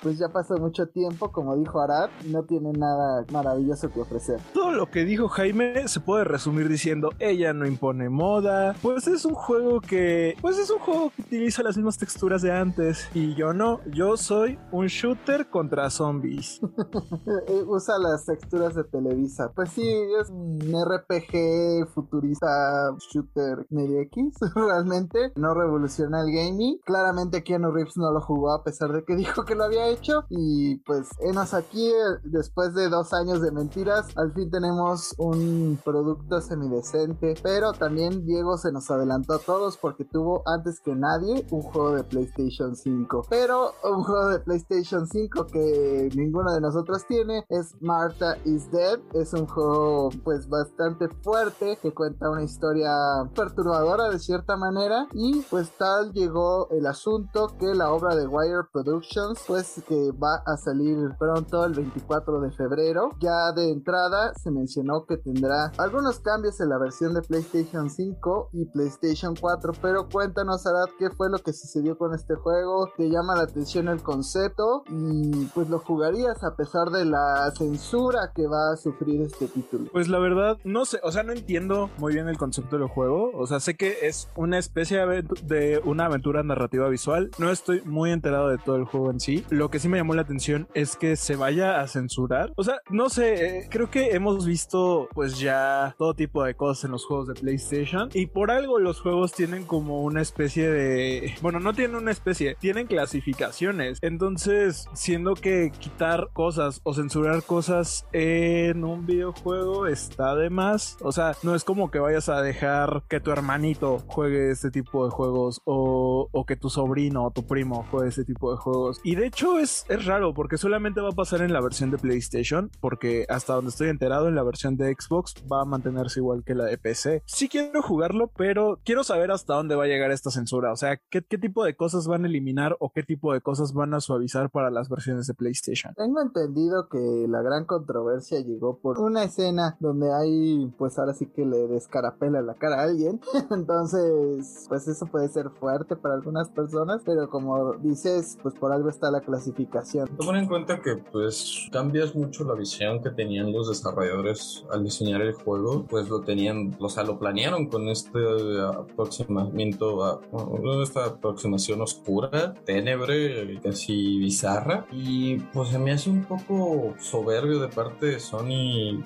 pues ya pasó mucho tiempo, como dijo Arad, no tiene nada maravilloso que ofrecer. Todo lo que dijo Jaime se puede resumir diciendo, ella no impone moda, pues es un juego que, pues es un juego que utiliza las mismas texturas de antes y yo no, yo soy un shooter contra zombies. Usa las texturas de Pues sí, es un RPG futurista shooter medio X, realmente. No revoluciona el gaming. Claramente Keanu Reeves no lo jugó a pesar de que dijo que lo había hecho. Y pues enos aquí, después de dos años de mentiras, al fin tenemos un producto semidecente. Pero también Diego se nos adelantó a todos porque tuvo antes que nadie un juego de PlayStation 5. Pero un juego de PlayStation 5 que ninguno de nosotros tiene es Martha is Dead. Es un juego pues bastante fuerte que cuenta una historia perturbadora de cierta manera. Y pues tal llegó el asunto que la obra de Wire Productions pues que va a salir pronto el 24 de febrero. Ya de entrada se mencionó que tendrá algunos cambios en la versión de PlayStation 5 y PlayStation 4. Pero cuéntanos Arad qué fue lo que sucedió con este juego. ¿Te llama la atención el concepto? Y pues lo jugarías a pesar de la censura que va a sufrir este título. Pues la verdad, no sé, o sea, no entiendo muy bien el concepto del juego. O sea, sé que es una especie de una aventura narrativa visual. No estoy muy enterado de todo el juego en sí. Lo que sí me llamó la atención es que se vaya a censurar. O sea, no sé, eh, creo que hemos visto pues ya todo tipo de cosas en los juegos de PlayStation. Y por algo los juegos tienen como una especie de... Bueno, no tienen una especie, tienen clasificaciones. Entonces, siendo que quitar cosas o censurar cosas en un videojuego está de más. O sea, no es como que vayas a dejar que tu hermanito juegue este tipo de juegos o, que tu sobrino o tu primo juegue este tipo de juegos. Y de hecho es, es raro porque solamente va a pasar en la versión de PlayStation porque hasta donde estoy enterado en la versión de Xbox va a mantenerse igual que la de PC. Sí quiero jugarlo, pero quiero saber hasta dónde va a llegar esta censura. O sea, qué tipo de cosas van a eliminar o qué tipo de cosas van a suavizar para las versiones de PlayStation. Tengo entendido que la gran controversia llegó por una escena donde hay, pues ahora sí que le descarapela la cara a alguien. Entonces, pues eso puede ser fuerte para algunas personas, pero como dices, pues por algo está la clasificación. Toma en cuenta que pues cambias mucho la visión que tenían los desarrolladores al diseñar el juego, pues lo tenían, o sea, lo planearon con este aproximamiento, a, esta aproximación oscura, tenebre, casi bizarra, y pues se me hace un poco soberbio de parte de Sony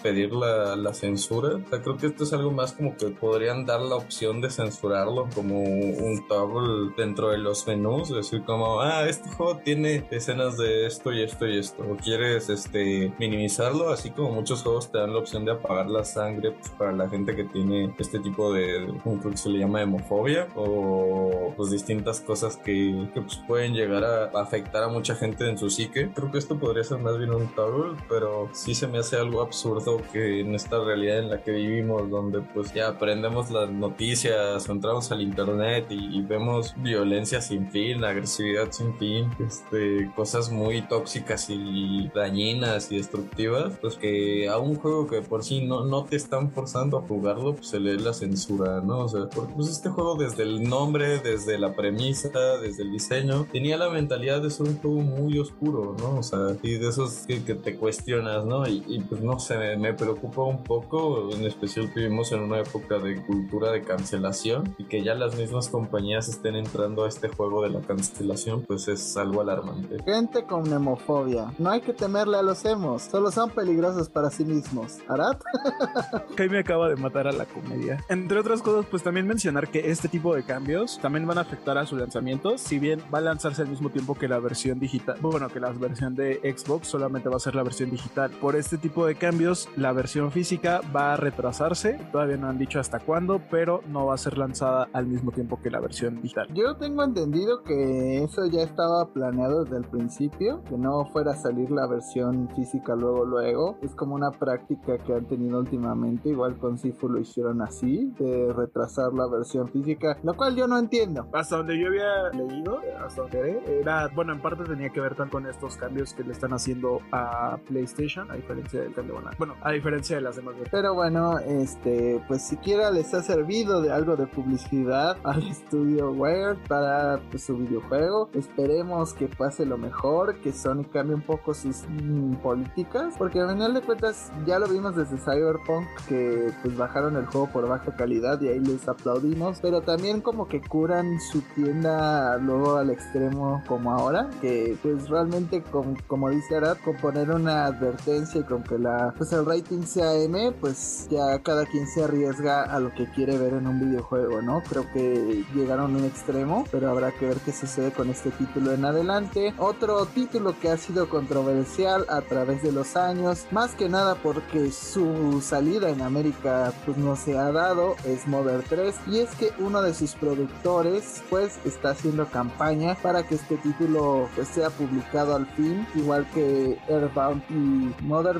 pedir la, censura. O sea, creo que esto es algo más como que podrían dar la opción de censurarlo como un toggle dentro de los menús, decir como, ah, este juego tiene escenas de esto y esto y esto. O quieres este minimizarlo, así como muchos juegos te dan la opción de apagar la sangre pues, para la gente que tiene este tipo de, creo que se le llama hemofobia o pues distintas cosas que, que pues, pueden llegar a afectar a mucha gente en su psique. Creo que esto podría ser más bien un toggle, pero sí se me hace algo absurdo que en esta realidad en la que vivimos, donde pues ya aprendemos las noticias, entramos al internet y, vemos violencia sin fin, agresividad sin fin, este, cosas muy tóxicas y dañinas y destructivas, pues que a un juego que por sí no, no te están forzando a jugarlo, pues se lee la censura, ¿no? O sea, porque pues este juego desde el nombre, desde la premisa, desde el diseño, tenía la mentalidad de ser un juego muy oscuro, ¿no? O sea, y de esos que, te cuestionas, ¿no? Y, pues no sé, me, preocupa un poco, en especial que vivimos en una época de cultura de cancelación y que ya las mismas compañías estén entrando a este juego de la cancelación, pues es algo alarmante. Gente con hemofobia, no hay que temerle a los emos, solo son peligrosos para sí mismos. ¿Arad? me acaba de matar a la comedia. Entre otras cosas, pues también mencionar que este tipo de cambios también van a afectar a su lanzamiento, si bien va a lanzarse al mismo tiempo que la versión digital, bueno, que la versión de Xbox solamente va a ser la versión digital. Por este tipo de cambios, la versión física va a retrasarse, todavía no han dicho hasta cuándo, pero no va a ser lanzada al mismo tiempo que la versión digital. Yo tengo entendido que eso ya estaba planeado desde el principio, que no fuera a salir la versión física luego luego. Es como una práctica que han tenido últimamente, igual con Sifu lo hicieron así, de retrasar la versión física, lo cual yo no entiendo. Hasta donde yo había leído, hasta donde era, bueno, en parte tenía que ver tan con estos cambios que le están haciendo a PlayStation, a diferencia del cambio, bueno, a diferencia de las demás. Pero bueno, este, pues siquiera les ha servido de algo de publicidad al estudio Weird para pues, su videojuego. Esperemos que pase lo mejor, que Sony cambie un poco sus mm, políticas, porque al final de cuentas ya lo vimos desde Cyberpunk que pues bajaron el juego por baja calidad y ahí les aplaudimos, pero también como que curan su tienda luego al extremo como ahora, que pues realmente como dice Arad, con poner una advertencia y con que la pues el rating sea M, pues ya cada quien se arriesga a lo que quiere ver en un videojuego, ¿no? Creo que llegaron a un extremo, pero habrá que ver qué sucede con este título en adelante. Otro título que ha sido controversial a través de los años, más que nada porque su salida en América pues no se ha dado, es Mother 3 y es que uno de sus productores pues está haciendo campaña para que este título pues, sea publicado al fin, igual que Airbound y Mother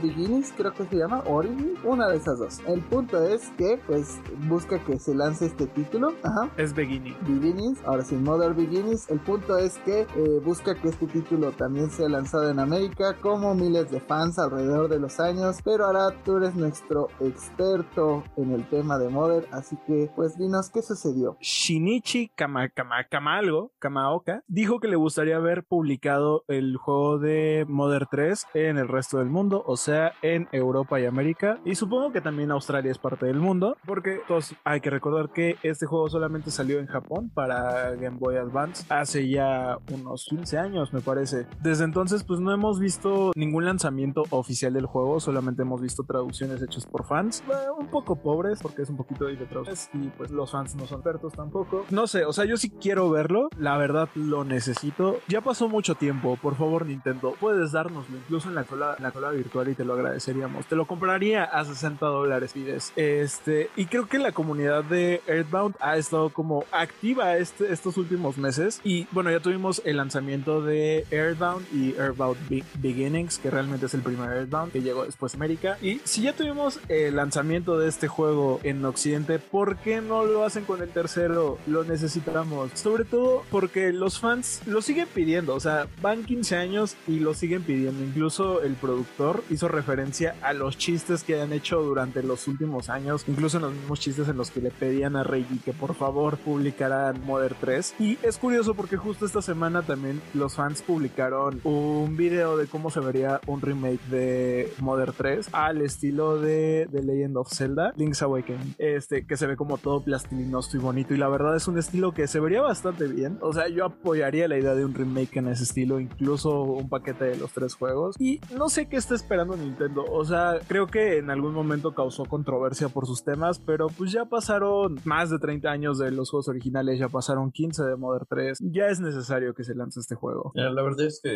Creo que se llama Origin, una de esas dos. El punto es que pues busca que se lance este título, ajá. Es Beginning. Beginnings, ahora sí, Mother Beginnings, el punto es que eh, busca que este título también sea lanzado en América como miles de fans alrededor de los años, pero ahora tú eres nuestro experto en el tema de Mother, así que pues dinos qué sucedió. Shinichi Kama, Kama, Kamalgo, Kamaoka, dijo que le gustaría ver publicado el juego de Mother 3 en el resto del mundo, o sea, en Europa y América, y supongo que también Australia es parte del mundo, porque todos hay que recordar que este juego solamente salió en Japón para Game Boy Advance hace ya unos 15 años, me parece. Desde entonces, pues no hemos visto ningún lanzamiento oficial del juego, solamente hemos visto traducciones hechas por fans, un poco pobres, porque es un poquito de traducciones, y pues los fans no son expertos tampoco. No sé, o sea, yo sí quiero verlo, la verdad lo necesito. Ya pasó mucho tiempo, por favor, Nintendo, puedes dárnoslo incluso en la cola, en la cola virtual y te lo agradeceríamos. Te lo compraría a 60 dólares, pides. Este, y creo que la comunidad de Earthbound ha estado como activa este, estos últimos meses. Y bueno, ya tuvimos el lanzamiento de Earthbound y Earthbound Beginnings, que realmente es el primer Earthbound que llegó después a América. Y si ya tuvimos el lanzamiento de este juego en Occidente, ¿por qué no lo hacen con el tercero? Lo necesitamos. Sobre todo porque los fans lo siguen pidiendo. O sea, van 15 años y lo siguen pidiendo. Incluso el productor hizo referencia a los chistes que han hecho durante los últimos años. Incluso en los mismos chistes en los que le pedían a Reiji que por favor publicaran Mother 3. Y es curioso porque justo esta semana también los fans publicaron un video de cómo se vería un remake de Mother 3 al estilo de Legend of Zelda, Link's Awakening. Este, que se ve como todo plastilinoso y bonito. Y la verdad es un estilo que se vería bastante bien. O sea, yo apoyaría la idea de un remake en ese estilo, incluso un paquete de los tres juegos. Y no sé qué está esperando O sea, creo que en algún momento causó controversia por sus temas, pero pues ya pasaron más de 30 años de los juegos originales, ya pasaron 15 de Modern 3. Ya es necesario que se lance este juego. La verdad es que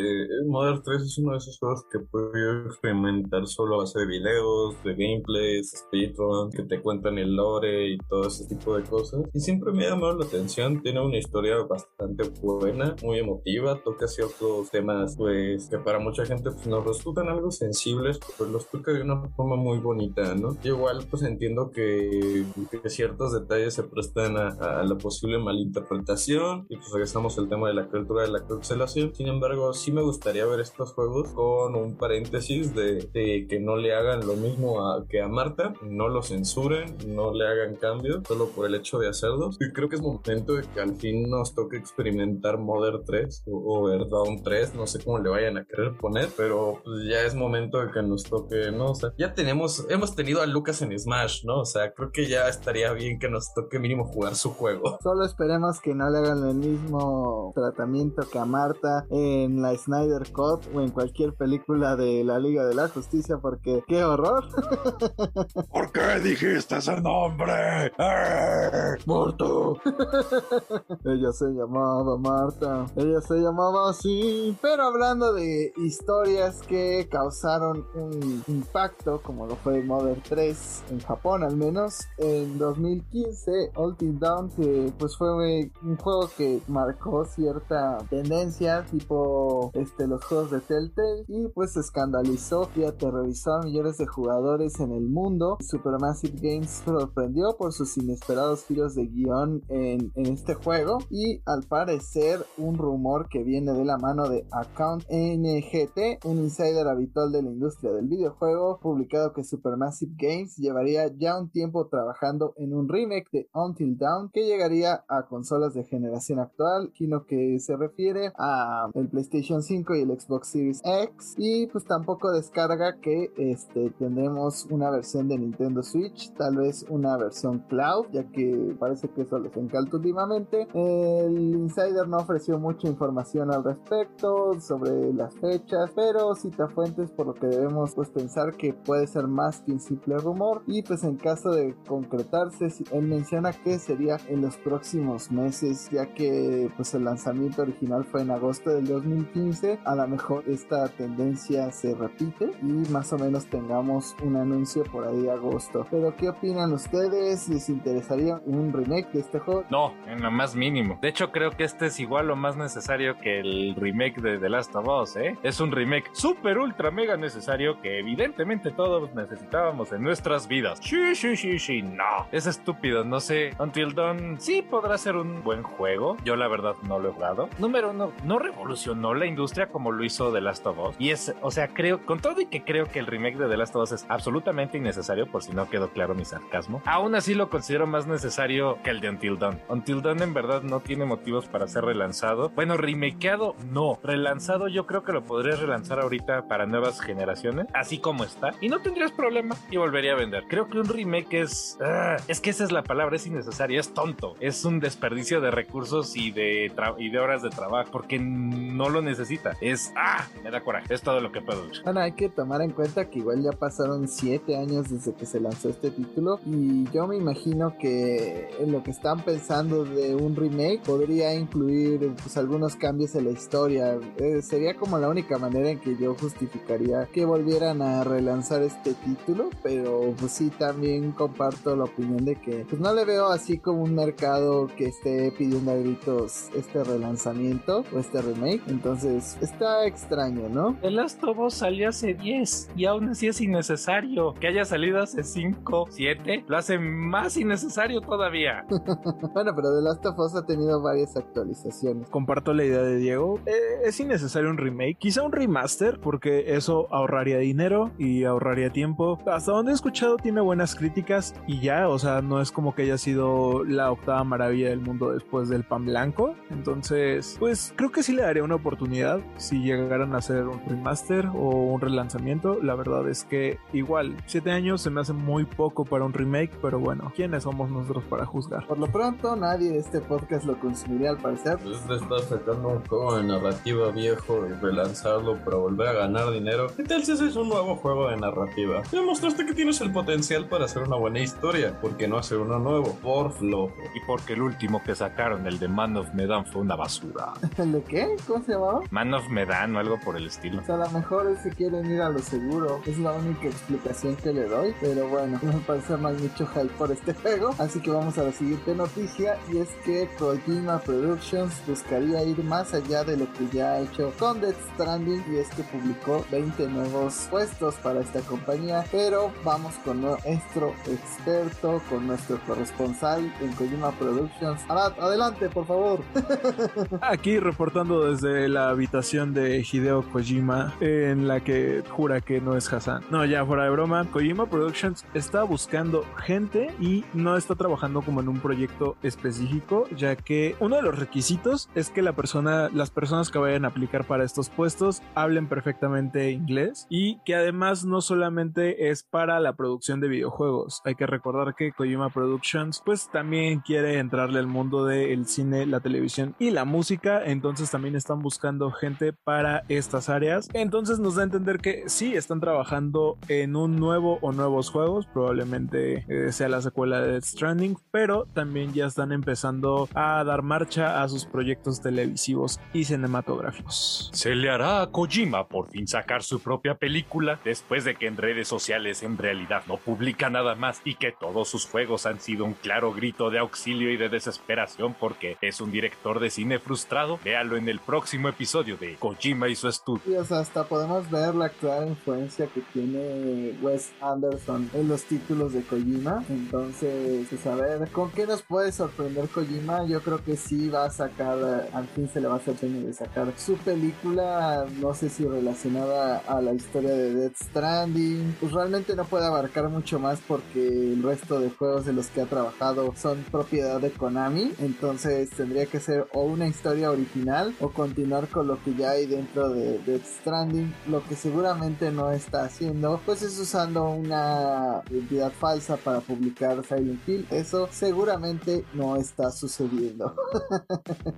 Modern 3 es uno de esos juegos que puedo experimentar solo a base de videos, de gameplays, speedruns, que te cuentan el lore y todo ese tipo de cosas. Y siempre me ha llamado la atención, tiene una historia bastante buena, muy emotiva, toca ciertos temas pues que para mucha gente pues nos resultan algo sensibles, pero los toca de una forma muy bonita, ¿no? Igual pues entiendo que, ciertos detalles se prestan a, la posible malinterpretación y pues regresamos al tema de la cultura de la cancelación. Sin embargo, sí me gustaría ver estos juegos con un paréntesis de, que no le hagan lo mismo que a Marta, no lo censuren, no le hagan cambios solo por el hecho de hacerlos. Y creo que es momento de que al fin nos toque experimentar Modern 3 o, o Earthbound 3, no sé cómo le vayan a querer poner, pero pues ya es momento de que nos toque, ¿no? O sea, ya tenemos, hemos tenido a Lucas en Smash, ¿no? O sea, creo que ya estaría bien que nos toque mínimo jugar su juego. Solo esperemos que no le hagan el mismo tratamiento que a Marta en la Snyder Cut o en cualquier película de la Liga de la Justicia, porque qué horror. ¿Por qué dijiste ese nombre? ¡Eh! ¡Muerto! Ella se llamaba Marta. Ella se llamaba así. Pero hablando de historias que causaron un impacto, como lo fue Mother 3 en Japón al menos, en 2015, Ultimate Down, que pues fue un juego que marcó cierta tendencia, tipo este, los juegos de Telltale, y pues escandalizó y aterrorizó a millones de jugadores en el mundo. Supermassive Games sorprendió por sus inesperados giros de guion en, en este juego, y al parecer, un rumor que viene de la mano de Account NGT, un insider habitual de la industria del videojuego, publicado que Supermassive Games llevaría ya un tiempo trabajando en un remake de Until Dawn que llegaría a consolas de generación actual, sino que se refiere a el PlayStation 5 y el Xbox Series X y pues tampoco descarga que este tendremos una versión de Nintendo Switch, tal vez una versión cloud, ya que parece que eso les encanta últimamente. El insider no ofreció mucha información al respecto sobre las fechas, pero cita fuentes por lo que debemos pues pensar que puede ser más que un simple rumor. Y pues en caso de concretarse él menciona que sería en los próximos meses ya que pues el lanzamiento original fue en agosto del 2015 a lo mejor esta tendencia se repite y más o menos tengamos un anuncio por ahí agosto. Pero qué opinan ustedes les interesaría un remake de este juego no en lo más mínimo. De hecho creo que este es igual o más necesario que el remake de The Last of Us ¿eh? es un remake super ultra mega necesario que evidentemente todos necesitábamos en nuestras vidas. Sí, sí, sí, sí, no. Es estúpido, no sé. Until Dawn sí podrá ser un buen juego. Yo la verdad no lo he jugado. Número uno, no revolucionó la industria como lo hizo The Last of Us. Y es, o sea, creo, con todo y que creo que el remake de The Last of Us es absolutamente innecesario, por si no quedó claro mi sarcasmo, aún así lo considero más necesario que el de Until Dawn. Until Dawn en verdad no tiene motivos para ser relanzado. Bueno, remakeado no. Relanzado yo creo que lo podría relanzar ahorita para nuevas generaciones así como está, y no tendrías problema y volvería a vender. Creo que un remake es. Ah, es que esa es la palabra, es innecesario, es tonto, es un desperdicio de recursos y de, y de horas de trabajo, porque no lo necesita. Es. ¡Ah! Me da coraje, es todo lo que puedo. Bueno, hay que tomar en cuenta que igual ya pasaron 7 años desde que se lanzó este título, y yo me imagino que en lo que están pensando de un remake podría incluir pues, algunos cambios en la historia. Eh, sería como la única manera en que yo justificaría que volviera a relanzar este título, pero pues sí también comparto la opinión de que pues no le veo así como un mercado que esté pidiendo a gritos este relanzamiento o este remake, entonces está extraño, ¿no? El Last of Us salió hace 10 y aún así es innecesario. Que haya salido hace 5, 7, lo hace más innecesario todavía. bueno, pero The Last of Us ha tenido varias actualizaciones. Comparto la idea de Diego. Eh, es innecesario un remake, quizá un remaster, porque eso ahorraría dinero y ahorraría tiempo. Hasta donde he escuchado tiene buenas críticas y ya, o sea, no es como que haya sido la octava maravilla del mundo después del pan blanco. Entonces, pues creo que sí le daría una oportunidad si llegaran a hacer un remaster o un relanzamiento. La verdad es que igual, 7 años se me hace muy poco para un remake, pero bueno, ¿quiénes somos nosotros para juzgar? Por lo pronto, nadie de este podcast lo consumiría al parecer. Después de estar sacando un juego de narrativa viejo y relanzarlo para volver a ganar dinero, ¿qué tal si haces un nuevo juego de narrativa? Demostraste que tienes el potencial para hacer una buena historia, ¿por qué no hacer uno nuevo? Por flojo. Y porque el último que sacaron, el de Man of Medan, fue una basura. ¿El de qué? ¿Cómo se llamaba? Man of Medan o algo por el estilo. O sea, a lo mejor es que quieren ir a lo seguro. Es la única explicación que le doy. Pero bueno, no me parece más mucho hype por este juego. Así que vamos a la siguiente noticia. Y es que Kojima Productions buscaría ir más allá de lo que ya ha hecho con Death Stranding. Y es que publicó 20 nuevos puestos para esta compañía. Pero vamos con nuestro experto, con nuestro corresponsal en Kojima Productions. Arad, adelante, por favor. Aquí reportando desde la habitación de Hideo Kojima, en la que jura que no es Hassan. No, ya fuera de broma, Kojima Productions está buscando gente y no está trabajando como en un proyecto específico, ya que uno de los requisitos es que la persona, las personas que vayan a aplicar para estos puestos hablen perfectamente inglés y que además no solamente es para la producción de videojuegos. Hay que recordar que Kojima Productions pues también quiere entrarle al mundo del cine, la televisión y la música, entonces también están buscando gente para estas áreas. Entonces nos da a entender que sí están trabajando en un nuevo o nuevos juegos, probablemente eh, sea la secuela de Death Stranding, pero también ya están empezando a dar marcha a sus proyectos televisivos y cinematográficos. Se le hará a Kojima por fin sacar su propia película después de que en redes sociales en realidad no publica nada más y que todos sus juegos han sido un claro grito de auxilio y de desesperación porque es un director de cine frustrado. Véalo en el próximo episodio de Kojima y su estudio. Y hasta podemos ver la clara influencia que tiene Wes Anderson en los títulos de Kojima. Entonces, pues a ver, ¿con qué nos puede sorprender Kojima? Yo creo que sí va a sacar, al fin se le va a hacer de sacar su película, no sé si relacionada a la historia de Death Stranding. Pues realmente no puede abarcar mucho más porque el resto de juegos de los que ha trabajado son propiedad de Konami. Entonces tendría que ser o una historia original o continuar con lo que ya hay dentro de Death Stranding. Lo que seguramente no está haciendo, pues es usando una identidad falsa para publicar Silent Hill. Eso seguramente no está sucediendo.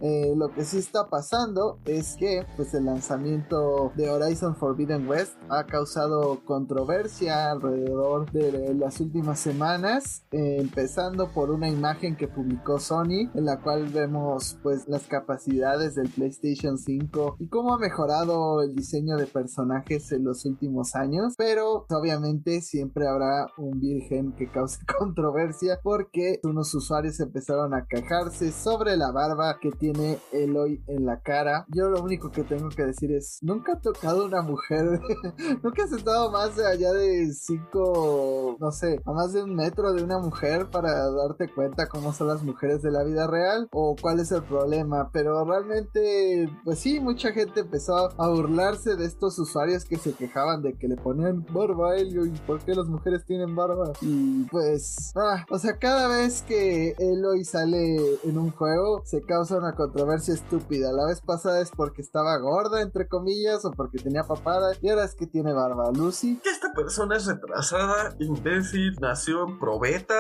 Eh, lo que sí está pasando es que pues el lanzamiento de Horizon Forbidden West ha causado controversia alrededor de las últimas semanas, eh, empezando por una imagen que publicó Sony en la cual vemos pues las capacidades del PlayStation 5 y cómo ha mejorado el diseño de personajes en los últimos años, pero obviamente siempre habrá un virgen que cause controversia porque unos usuarios empezaron a quejarse sobre la barba que tiene Eloy en la cara. Yo lo único que tengo que decir es, nunca he tocado una mujer, nunca has estado más allá de 5, no sé, a más de un metro de una mujer para darte cuenta cómo son las mujeres de la vida real o cuál es el problema, pero realmente, pues sí, mucha gente empezó a burlarse de estos usuarios que se quejaban de que le ponían barba a Elio y por qué las mujeres tienen barba. Y pues, ah, o sea, cada vez que Eloy sale en un juego se causa una controversia estúpida. La vez pasada es porque estaba gorda, entre comillas, o porque tenía papada, y ahora es que tiene barba. Lucy. Esta persona es retrasada, imbécil, nació probeta.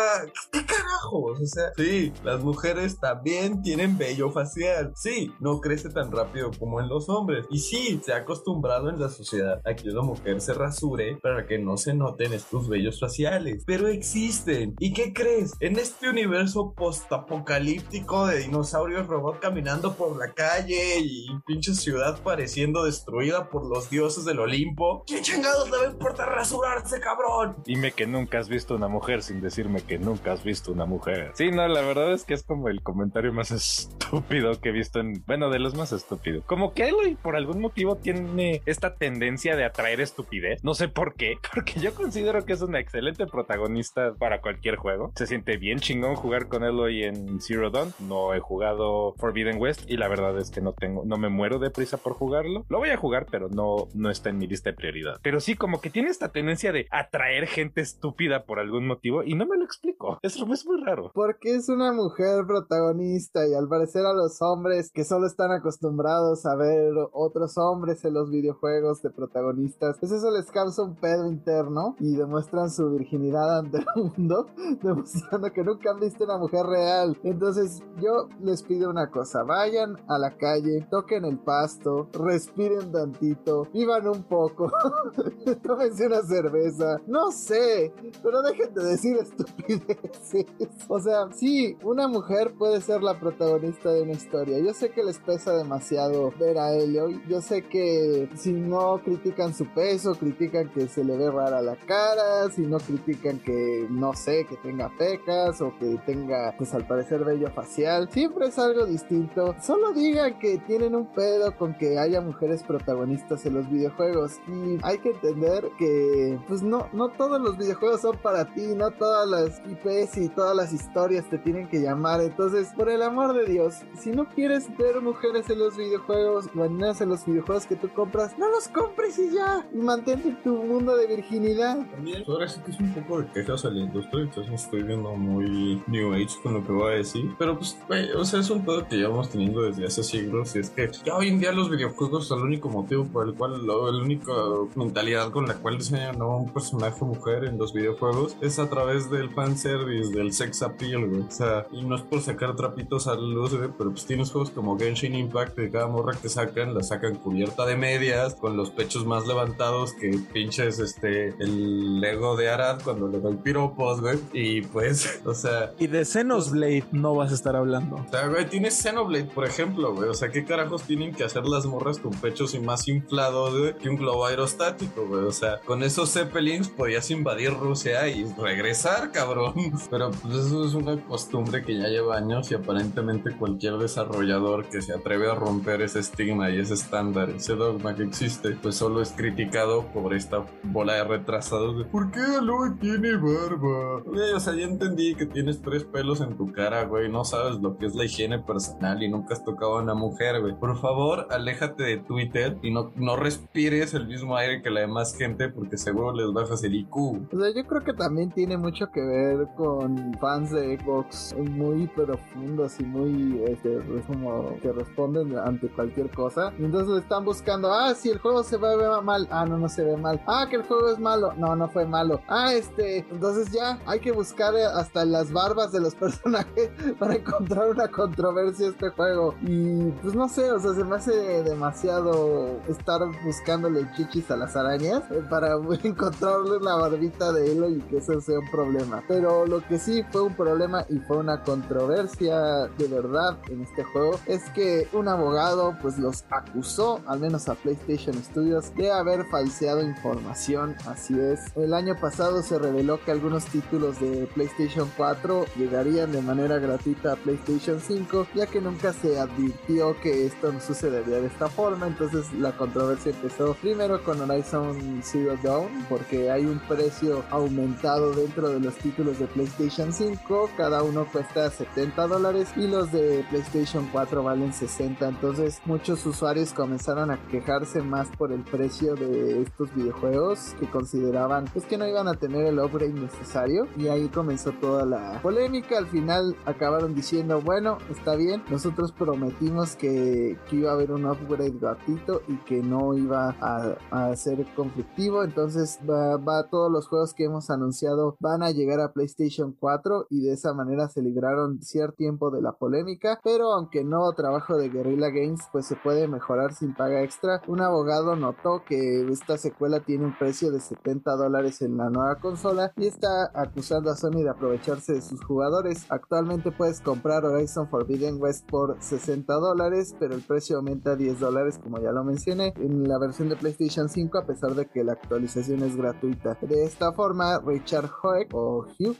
¿Qué carajos? O sea, sí, las mujeres también tienen vello facial. Sí, no crece tan rápido como en los hombres. Y sí, se ha acostumbrado en la sociedad a que una mujer se rasure para que no se noten estos vellos faciales. Pero existen. ¿Y qué crees? En este universo postapocalíptico de dinosaurios robot caminando por la calle y pinche ciudad pareciendo destruida por los dioses del Olimpo. ¿Qué chingados le va a importar rasurarse, cabrón? Dime que nunca has visto una mujer sin decirme que nunca has visto una mujer. Sí, no, la verdad es que es como el comentario más estúpido que he visto en. Bueno, de los más estúpidos. Como que Eloy, por algún motivo, tiene esta tendencia de atraer estupidez. No sé por qué, porque yo considero que es una excelente protagonista para cualquier juego. Se siente bien chingón jugar con Eloy en Zero Dawn. No he jugado Forbidden West y la verdad es que no tengo, no me muero de prisa por jugarlo. Lo voy a jugar, pero no, no está en mi lista de Pero sí, como que tiene esta tendencia de atraer gente estúpida por algún motivo y no me lo explico. Es, es muy raro. Porque es una mujer protagonista y al parecer a los hombres que solo están acostumbrados a ver otros hombres en los videojuegos de protagonistas, pues eso les causa un pedo interno y demuestran su virginidad ante el mundo, demostrando que nunca han visto una mujer real. Entonces yo les pido una cosa, vayan a la calle, toquen el pasto, respiren tantito, vivan un poco, tómense una cerveza, no sé, pero dejen de decir estupideces. O sea, sí, una mujer puede ser la protagonista de una historia. Yo sé que les pesa demasiado ver a Elio, yo sé que si no critican su peso, critican que se le ve rara la cara, si no critican que no sé, que tenga pecas o que tenga pues al parecer bello facial, siempre es algo distinto. Solo digan que tienen un pedo con que haya mujeres protagonistas en los videojuegos y hay que entender que pues no, no todos los videojuegos son para ti, no todas las IPs y todas las historias te tienen que llamar. Entonces, por el amor de Dios, si no quieres ver mujeres en los videojuegos, maneras en los videojuegos que tú compras, no los compres y ya. Y mantente tu mundo de virginidad. También, ahora sí que es un poco de quejas a la industria, entonces me estoy viendo muy New Age con lo que voy a decir. Pero pues, güey, o sea, es un pedo que llevamos teniendo desde hace siglos y es que ya hoy en día los videojuegos son el único motivo por el cual, la única mentalidad con la cual diseñan a un personaje mujer en los videojuegos es a través del fanservice, del sex appeal, güey. O sea, y no es por sacar trapitos a la luz, güey, pero pues tienes juegos como Genshin Impact, que cada morra que sacan, la sacan cubierta de medias, con los pechos más levantados que pinches este, el Lego de Arad cuando le doy piropos, güey. Y pues, o sea, Y de Xenoblade no vas a estar hablando. o sea, güey, tienes Xenoblade, por ejemplo, güey. O sea, ¿qué carajos tienen que hacer las morras con pechos y más inflados, güey, que un globo aerostático, O sea, con esos Zeppelins podías invadir Rusia y regresar, cabrón. Pero pues eso es una costumbre que ya lleva años y aparentemente cualquier desarrollador que se atreve a romper ese estigma y ese estándar, ese dogma que existe, pues solo es criticado por esta bola de retrasados de ¿por qué Aloy tiene barba? Güey, o sea, ya entendí que tienes tres pelos en tu cara, güey, no sabes lo que es la higiene personal y nunca has tocado a una mujer, güey. Por favor, aléjate de Twitter y no, no respires el mismo aire que la demás gente porque seguro les bajas el IQ. O sea, yo creo que también tiene mucho que ver con fans de Xbox muy profundos y muy, este, pues, como que responden ante cualquier cosa. Y entonces están buscando, ah, si el juego se ve mal, ah, no, no se ve mal. Ah, que el juego es malo, no, no fue malo. Ah, este, entonces ya hay que buscar hasta las barbas de los personajes para encontrar una controversia este juego. Y pues no sé, o sea, se me hace demasiado estar buscándole chichis a las arañas eh, para encontrarle la barbita de Elo y que eso sea un problema. Pero lo que sí fue un problema y fue una controversia de verdad en este juego es que un abogado pues los acusó, al menos a PlayStation Studios, de haber falseado información. Así es. El año pasado se reveló que algunos títulos de PlayStation 4 llegarían de manera gratuita a PlayStation 5, ya que nunca se advirtió que esto no sucedería de esta forma. Entonces la controversia empezó primero con Horizon Zero Dawn, porque hay un precio aumentado dentro de los títulos de PlayStation 5. Cada uno cuesta 70 dólares y los de PlayStation 4 valen 60. Entonces muchos usuarios comenzaron a quejarse más por el precio de estos videojuegos que consideraban pues que no iban a tener el upgrade necesario y ahí comenzó toda la polémica al final acabaron diciendo bueno está bien nosotros prometimos que, que iba a haber un upgrade gratuito y que no iba a, a ser conflictivo. Entonces va, va, todos los juegos que hemos anunciado van a llegar a PlayStation 4 y de esa manera se libraron cierto tiempo de la polémica. Pero aunque no trabajo de Guerrilla Games pues se puede mejorar sin paga extra. Un abogado notó que esta secuela tiene un precio de 70 dólares en la nueva consola y está acusando a Sony de aprovecharse de sus jugadores. Actualmente puedes comprar Horizon Forbidden West por 60 dólares, pero el precio aumenta a 10 dólares como ya lo mencioné. En la versión de PlayStation 5 a pesar de que la actualización es gratuita. De esta forma, Richard Hoek o Hugh,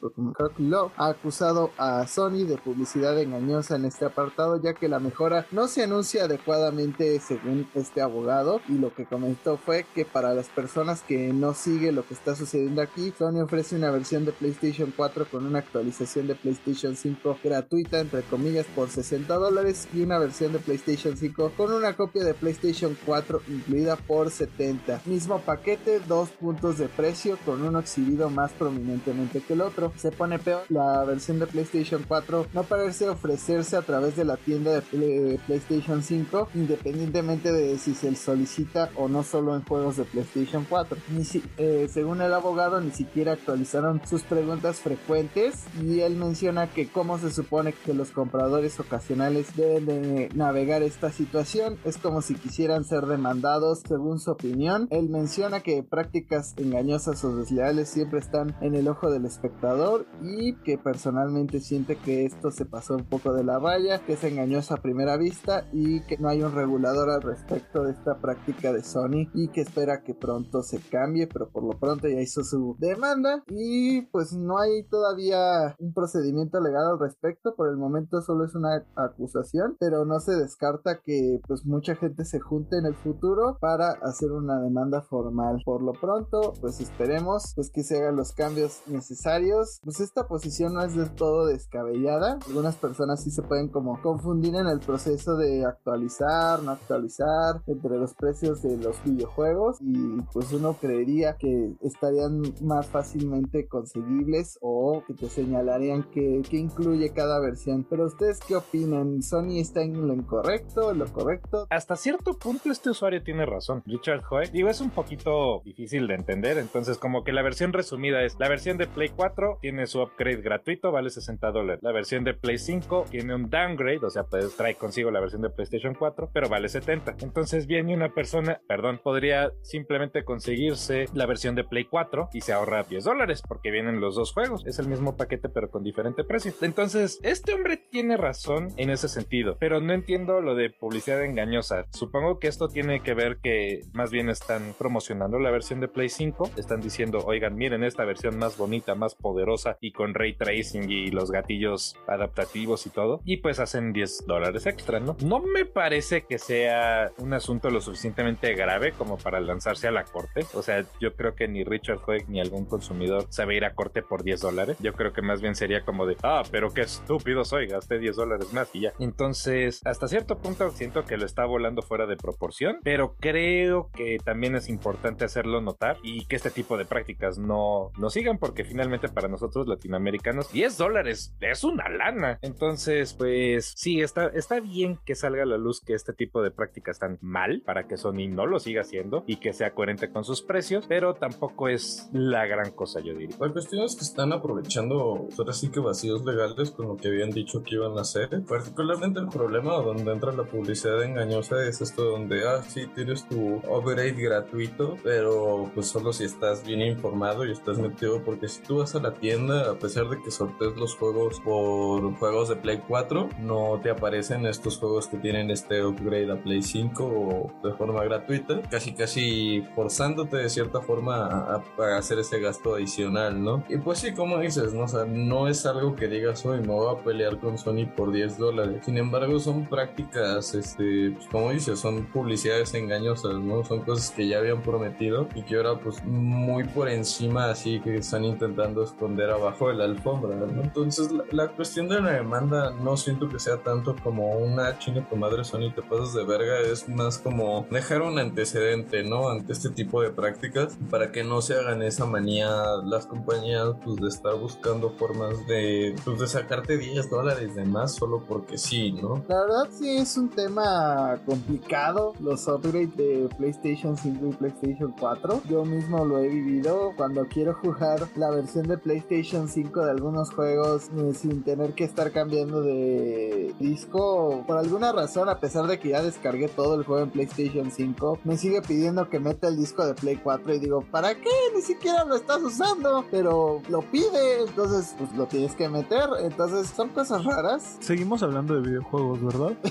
lo, ha acusado a Sony de publicidad engañosa en este apartado ya que la mejora no se anuncia adecuadamente según este abogado y lo que comentó fue que para las personas que no sigue lo que está sucediendo aquí, Sony ofrece una versión de PlayStation 4 con una actualización de PlayStation 5 gratuita, entre comillas, por 60 dólares y una versión de PlayStation 5 con una copia de PlayStation 4 incluida por 70. Mismo paquete, dos puntos de precio con uno exhibido más prominentemente que el otro. Se pone peor, la versión de PlayStation 4 no parece ofrecerse a través de la tienda de Play PlayStation 5, independientemente de si se solicita o no solo en juegos de PlayStation 4. Ni si, según el abogado, ni siquiera actualizaron sus preguntas frecuentes y él menciona que cómo se supone que los compradores ocasionales deben de navegar esta situación. Es como si quisieran ser demandados según su opinión. Él menciona que prácticas engañosas o desleales siempre están en el ojo del espectador y que personalmente siente que esto se pasó un poco de la raya, que es engañoso a primera vista y que no hay un regulador al respecto de esta práctica de Sony y que espera que pronto se cambie, pero por lo pronto ya hizo su demanda y pues no hay todavía un procedimiento legal al respecto, por el momento solo es una acusación, pero no se descarta que pues mucha gente se junte en el futuro para hacer una demanda formal. Por lo pronto, pues esperemos pues que se hagan los cambios necesarios. Pues esta posición no es del todo descabellada. Algunas personas sí se pueden como confundir en el proceso de actualizar, no actualizar entre los precios de los videojuegos y pues uno creería que estarían más fácilmente conseguibles o que te señalarían que, que incluye cada versión. Pero ustedes qué opinan? ¿Sony está en lo incorrecto, lo correcto? Hasta cierto punto este usuario tiene razón. Richard Hoy, es un poquito difícil de entender, entonces como que la versión resumida es la versión de Play 4 tiene su upgrade gratuito, vale 60 dólares. La versión de Play 5 tiene un downgrade, o sea, pues trae consigo la versión de PlayStation 4, pero vale 70. Entonces viene una persona, perdón, podría simplemente conseguirse la versión de Play 4 y se ahorra 10 dólares porque vienen los dos juegos. Es el mismo paquete pero con diferente precio. Entonces, este hombre tiene razón en ese sentido, pero no entiendo lo de publicidad engañosa. Supongo que esto tiene que ver que más bien están promocionando la versión de Play 5, están diciendo, oigan, miren esta versión más bonita, más poderosa y con ray tracing y los gatillos adaptativos y todo, y pues hacen 10 dólares extra, ¿no? No me parece que sea un asunto lo suficientemente grave como para lanzarse a la corte, o sea, yo creo que ni Richard Hoeg ni algún consumidor sabe ir a corte por 10 dólares, yo creo que más bien sería como de, ah, pero qué estúpido soy, gasté 10 dólares más y ya. Entonces, hasta cierto punto siento que lo está volando fuera de proporción, pero creo que también es importante hacerlo notar y que este tipo de prácticas no, no sigan porque finalmente para nosotros latinoamericanos 10 dólares es una lana. Entonces, pues sí, está, está bien que salga a la luz que este tipo de prácticas están mal para que Sony no lo siga haciendo y que sea coherente con sus precios, pero tampoco es la gran cosa, yo diría. La cuestión es que están aprovechando, ahora sí que vacíos legales con lo que habían dicho que iban a hacer. Particularmente el problema donde entra la publicidad engañosa es esto donde, ah, sí, tienes tu upgrade gratuito, pero pues solo si estás bien informado y estás metido, porque si tú vas a la tienda, a pesar de que sortees los juegos por juegos de Play 4, no te aparecen estos juegos que tienen este upgrade a Play 5 o de forma gratuita, casi casi forzándote de cierta forma a, hacer ese gasto adicional, ¿no? Y pues sí, como dices, no es algo que digas hoy me voy a pelear con Sony por 10 dólares. Sin embargo, son prácticas, este, pues, como dices, son publicidades engañosas, ¿no? Son cosas que ya habían prometido y que ahora pues muy por encima así que están intentando esconder abajo de la alfombra, ¿no? Entonces la, la cuestión de la demanda no siento que sea tanto como una chinga tu madre Sony te pasas de verga, es más como dejar un antecedente, ¿no? Ante este tipo de prácticas para que no se hagan esa manía las compañías pues de estar buscando formas de pues de sacarte 10 dólares de más solo porque sí, ¿no? La verdad sí es un tema complicado los upgrades de PlayStation 5 y PlayStation 4. Yo mismo lo he vivido cuando quiero jugar la versión de PlayStation 5 de algunos juegos eh, sin tener que estar cambiando de disco. Por alguna razón, a pesar de que ya descargué todo el juego en PlayStation 5, me sigue pidiendo que meta el disco de Play 4 y digo, ¿para qué? Ni siquiera lo estás usando, pero lo pide, entonces pues lo tienes que meter. Entonces son cosas raras. Seguimos hablando de videojuegos, ¿verdad?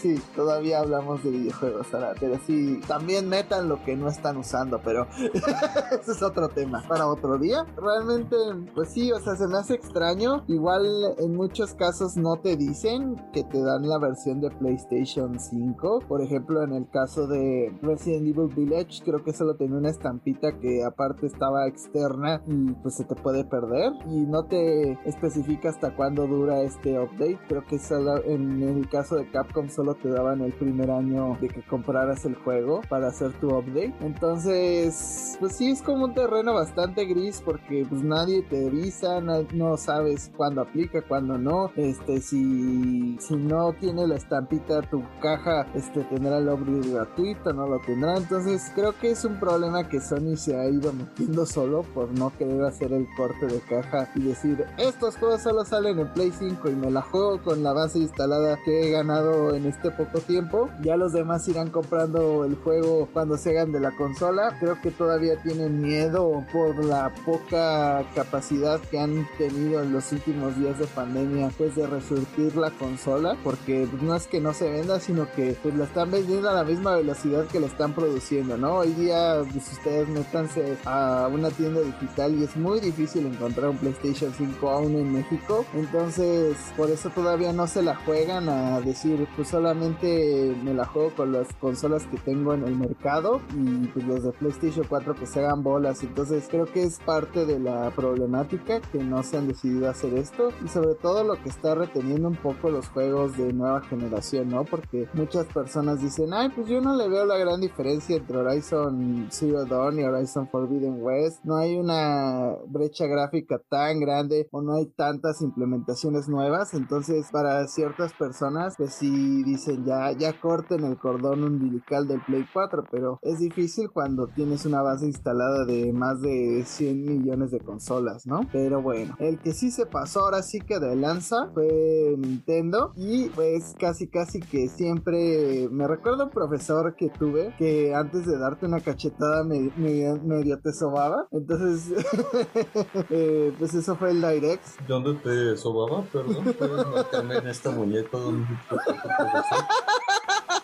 Sí, todavía hablamos de videojuegos ahora, pero sí, también metan lo que no están usando, pero ese es otro tema para otro día. Realmente, pues sí, o sea, se me hace extraño. Igual en muchos casos no te dicen que te dan la versión de PlayStation 5. Por ejemplo, en el caso de Resident Evil Village, creo que solo tenía una estampita que aparte estaba externa y pues se te puede perder. Y no te especifica hasta cuándo dura este update. Creo que solo en el caso de Capcom solo te daban el primer año de que compraras el juego para hacer tu update. Entonces, pues sí es como un terreno bastante gris porque pues nadie te avisa, no, no sabes cuándo aplica, cuándo no. Este, si, si no tiene la estampita tu caja, este tendrá el upgrade gratuito, no lo tendrá. Entonces, creo que es un problema que Sony se ha ido metiendo solo por no querer hacer el corte de caja y decir, estos juegos solo salen en Play 5 y me la juego con la base instalada que he ganado en este poco tiempo, ya los demás irán comprando el juego cuando se hagan de la consola. Creo que todavía tienen miedo por la poca capacidad que han tenido en los últimos días de pandemia, pues de resurgir la consola, porque no es que no se venda, sino que pues la están vendiendo a la misma velocidad que la están produciendo, ¿no? Hoy día, pues ustedes métanse a una tienda digital y es muy difícil encontrar un PlayStation 5 aún en México, entonces por eso todavía no se la juegan a decir, pues solamente me la juego con las consolas que tengo en el mercado y pues los de PlayStation 4 que se hagan bolas, entonces creo que es parte de la problemática que no se han decidido hacer esto y sobre todo lo que está reteniendo un poco los juegos de nueva generación, ¿no? Porque muchas personas dicen, ay, pues yo no le veo la gran diferencia entre Horizon Zero Dawn y Horizon Forbidden West, no hay una brecha gráfica tan grande o no hay tantas implementaciones nuevas, entonces para ciertas personas, pues si dicen ya, ya corten el cordón del Play 4, pero es difícil cuando tienes una base instalada de más de 100 millones de consolas, ¿no? Pero bueno, el que sí se pasó ahora sí que de lanza fue Nintendo y pues casi casi que siempre me recuerdo un profesor que tuve que antes de darte una cachetada medio, te sobaba, entonces eh, pues eso fue el Direct. ¿Dónde te sobaba? Perdón, puedes marcarme en esta muñeca donde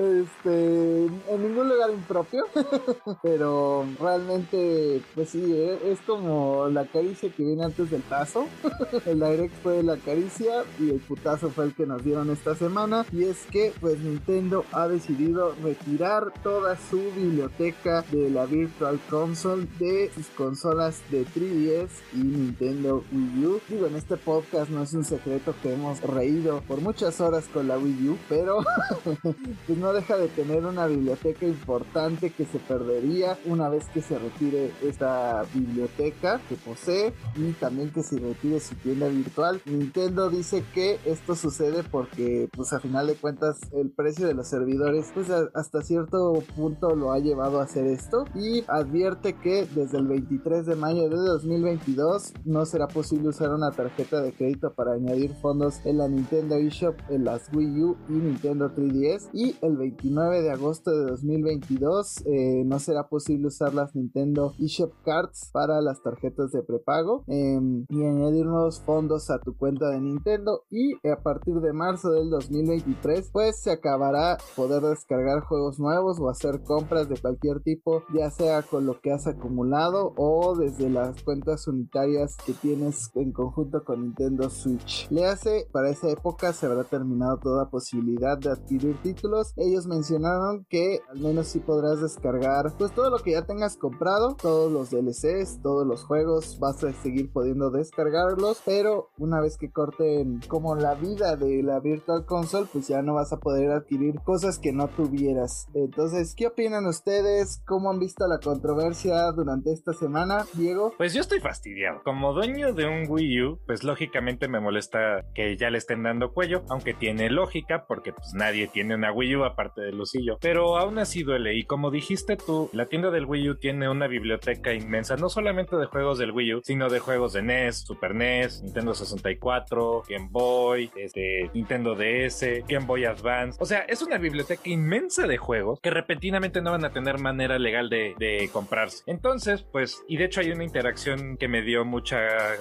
este, en ningún lugar impropio, pero realmente, pues sí, eh, es como la caricia que viene antes del tazo. el direct fue la caricia y el putazo fue el que nos dieron esta semana. Y es que, pues Nintendo ha decidido retirar toda su biblioteca de la Virtual Console de sus consolas de 3DS y Nintendo Wii U. Digo, en este podcast no es un secreto que hemos reído por muchas horas con la Wii U, pero pues no deja de tener una biblioteca importante que se perdería una vez que se retire esta biblioteca que posee y también que se retire su tienda virtual. Nintendo dice que esto sucede porque pues a final de cuentas el precio de los servidores pues hasta cierto punto lo ha llevado a hacer esto y advierte que desde el 23 de mayo de 2022 no será posible usar una tarjeta de crédito para añadir fondos en la Nintendo eShop en las Wii U y Nintendo 3DS y 29 de agosto de 2022 eh, no será posible usar las Nintendo eShop Cards para las tarjetas de prepago em, y añadir nuevos fondos a tu cuenta de Nintendo y a partir de marzo del 2023 pues se acabará poder descargar juegos nuevos o hacer compras de cualquier tipo ya sea con lo que has acumulado o desde las cuentas unitarias que tienes en conjunto con Nintendo Switch. Le hace para esa época se habrá terminado toda posibilidad de adquirir títulos ellos mencionaron que al menos sí podrás descargar pues todo lo que ya tengas comprado, todos los DLCs, todos los juegos, vas a seguir pudiendo descargarlos, pero una vez que corten como la vida de la Virtual Console, pues ya no vas a poder adquirir cosas que no tuvieras. Entonces, ¿qué opinan ustedes? ¿Cómo han visto la controversia durante esta semana, Diego? Pues yo estoy fastidiado. Como dueño de un Wii U, pues lógicamente me molesta que ya le estén dando cuello, aunque tiene lógica porque pues nadie tiene una Wii U parte de Lucillo. Pero aún así duele. Y como dijiste tú, la tienda del Wii U tiene una biblioteca inmensa, no solamente de juegos del Wii U, sino de juegos de NES, Super NES, Nintendo 64, Game Boy, este, Nintendo DS, Game Boy Advance. O sea, es una biblioteca inmensa de juegos que repentinamente no van a tener manera legal de, de comprarse. Entonces, pues, y de hecho hay una interacción que me dio mucha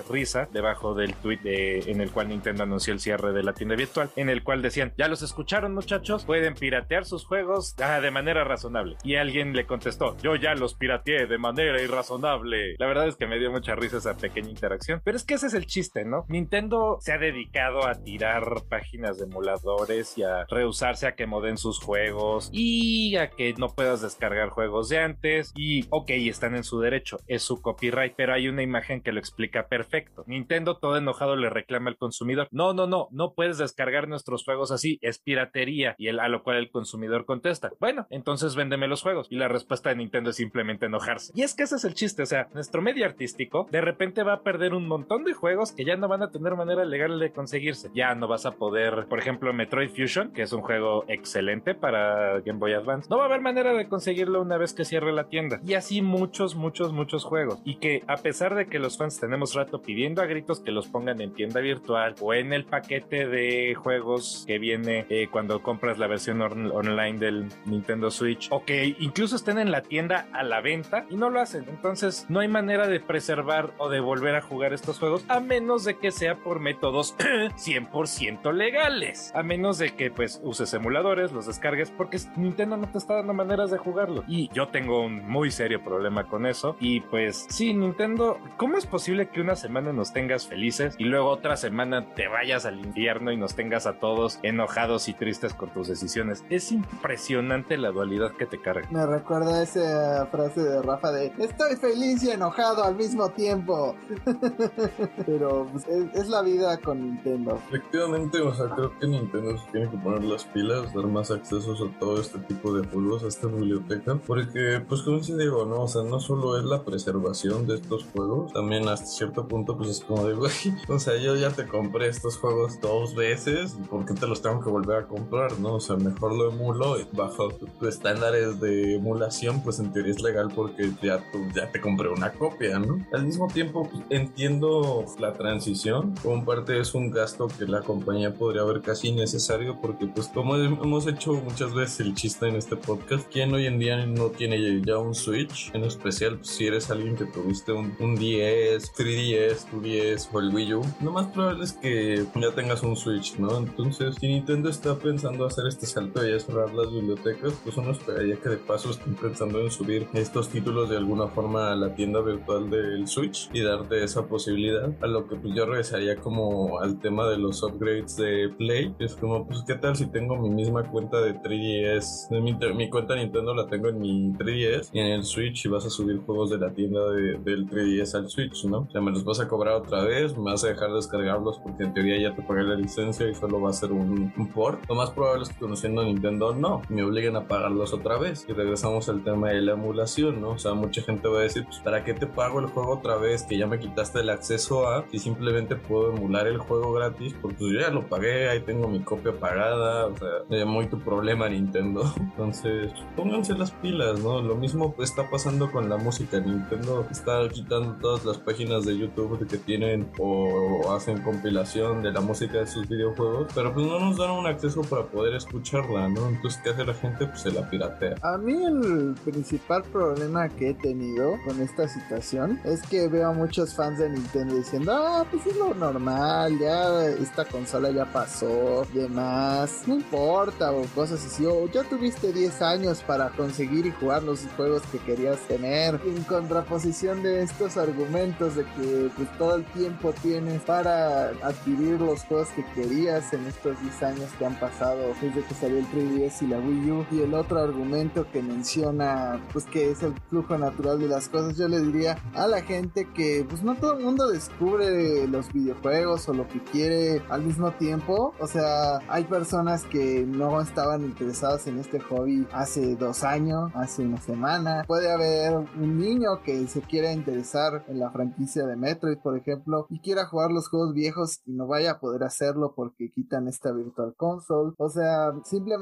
risa debajo del tweet en el cual Nintendo anunció el cierre de la tienda virtual, en el cual decían, ya los escucharon muchachos, pueden piratear sus juegos ah, de manera razonable. Y alguien le contestó, yo ya los pirateé de manera irrazonable. La verdad es que me dio mucha risa esa pequeña interacción. Pero es que ese es el chiste, ¿no? Nintendo se ha dedicado a tirar páginas de emuladores y a rehusarse a que moden sus juegos y a que no puedas descargar juegos de antes. Y ok, están en su derecho, es su copyright, pero hay una imagen que lo explica perfecto. Nintendo todo enojado le reclama al consumidor, no, no, no, no puedes descargar nuestros juegos así, es piratería. Y a lo cual el consumidor contesta, bueno, entonces véndeme los juegos. Y la respuesta de Nintendo es simplemente enojarse. Y es que ese es el chiste, o sea, nuestro medio artístico de repente va a perder un montón de juegos que ya no van a tener manera legal de conseguirse. Ya no vas a poder, por ejemplo, Metroid Fusion, que es un juego excelente para Game Boy Advance, no va a haber manera de conseguirlo una vez que cierre la tienda. Y así muchos, muchos, muchos juegos. Y que a pesar de que los fans tenemos rato pidiendo a gritos que los pongan en tienda virtual o en el paquete de juegos que viene eh, cuando compras la versión online del Nintendo Switch o que incluso estén en la tienda a la venta y no lo hacen. Entonces no hay manera de preservar o de volver a jugar estos juegos a menos de que sea por métodos 100% legales. A menos de que pues uses emuladores, los descargues porque Nintendo no te está dando maneras de jugarlo. Y yo tengo un muy serio problema con eso. Y pues sí, Nintendo, ¿cómo es posible que una semana nos tengas felices y luego otra semana te vayas al infierno y nos tengas a todos enojados y tristes con tus decisiones? Es impresionante la dualidad que te carga. Me recuerda esa frase de Rafa de estoy feliz y enojado al mismo tiempo. Pero pues, es, la vida con Nintendo. Efectivamente, o sea, creo que Nintendo se tiene que poner las pilas, dar más accesos a todo este tipo de juegos, a esta biblioteca, porque pues como se digo, ¿no? O sea, no solo es la preservación de estos juegos, también hasta cierto punto pues es como de, güey, o sea, yo ya te compré estos juegos dos veces, ¿por qué te los tengo que volver a comprar, no? O sea, mejor lo emulo bajo estándares de emulación, pues en teoría es legal porque ya, tú, ya te compré una copia, ¿no? Al mismo tiempo, pues, entiendo la transición, como parte es un gasto que la compañía podría ver casi necesario porque pues como hemos hecho muchas veces el chiste en este podcast, ¿quién hoy en día no tiene ya un Switch? En especial pues, si eres alguien que tuviste un, un 10, 3DS, tu 10 o el Wii U, lo más probable es que ya tengas un Switch, ¿no? Entonces, si Nintendo está pensando hacer este salto y cerrar las bibliotecas, pues uno esperaría que de paso estén pensando en subir estos títulos de alguna forma a la tienda virtual del Switch y darte esa posibilidad. A lo que pues yo regresaría como al tema de los upgrades de Play. Es como, pues, ¿qué tal si tengo mi misma cuenta de 3DS? Mi, mi cuenta Nintendo la tengo en mi 3DS y en el Switch y vas a subir juegos de la tienda del 3DS al Switch, ¿no? O sea, me los vas a cobrar otra vez, me vas a dejar descargarlos porque en teoría ya te pagué la licencia y solo va a ser un, un port. Lo más probable es que conociendo Nintendo, no, me obliguen a pagarlos otra vez. Y regresamos al tema de la emulación, ¿no? O sea, mucha gente va a decir, pues, ¿para qué te pago el juego otra vez que ya me quitaste el acceso a? Si simplemente puedo emular el juego gratis, porque pues, yo ya lo pagué, ahí tengo mi copia pagada, o sea, muy tu problema Nintendo. Entonces, pónganse las pilas, ¿no? Lo mismo está pasando con la música. Nintendo está quitando todas las páginas de YouTube que tienen o hacen compilación de la música de sus videojuegos, pero pues no nos dan un acceso para poder escucharla, ¿no? Entonces, ¿qué hace la gente? Pues se la piratea. A mí el principal problema que he tenido con esta situación es que veo a muchos fans de Nintendo diciendo, ah, pues es lo normal, ya esta consola ya pasó, demás, no importa, o cosas así, o ya tuviste 10 años para conseguir y jugar los juegos que querías tener, en contraposición de estos argumentos de que pues todo el tiempo tienes para adquirir los juegos que querías en estos 10 años que han pasado desde que salió el 3DS y la Wii U, y el otro argumento que menciona pues que es el flujo natural de las cosas, yo le diría a la gente que pues no todo el mundo descubre los videojuegos o lo que quiere al mismo tiempo, o sea, hay personas que no estaban interesadas en este hobby hace dos años, hace una semana, puede haber un niño que se quiera interesar en la franquicia de Metroid, por ejemplo, y quiera jugar los juegos viejos y no vaya a poder hacerlo porque quitan esta Virtual Console, o sea, simplemente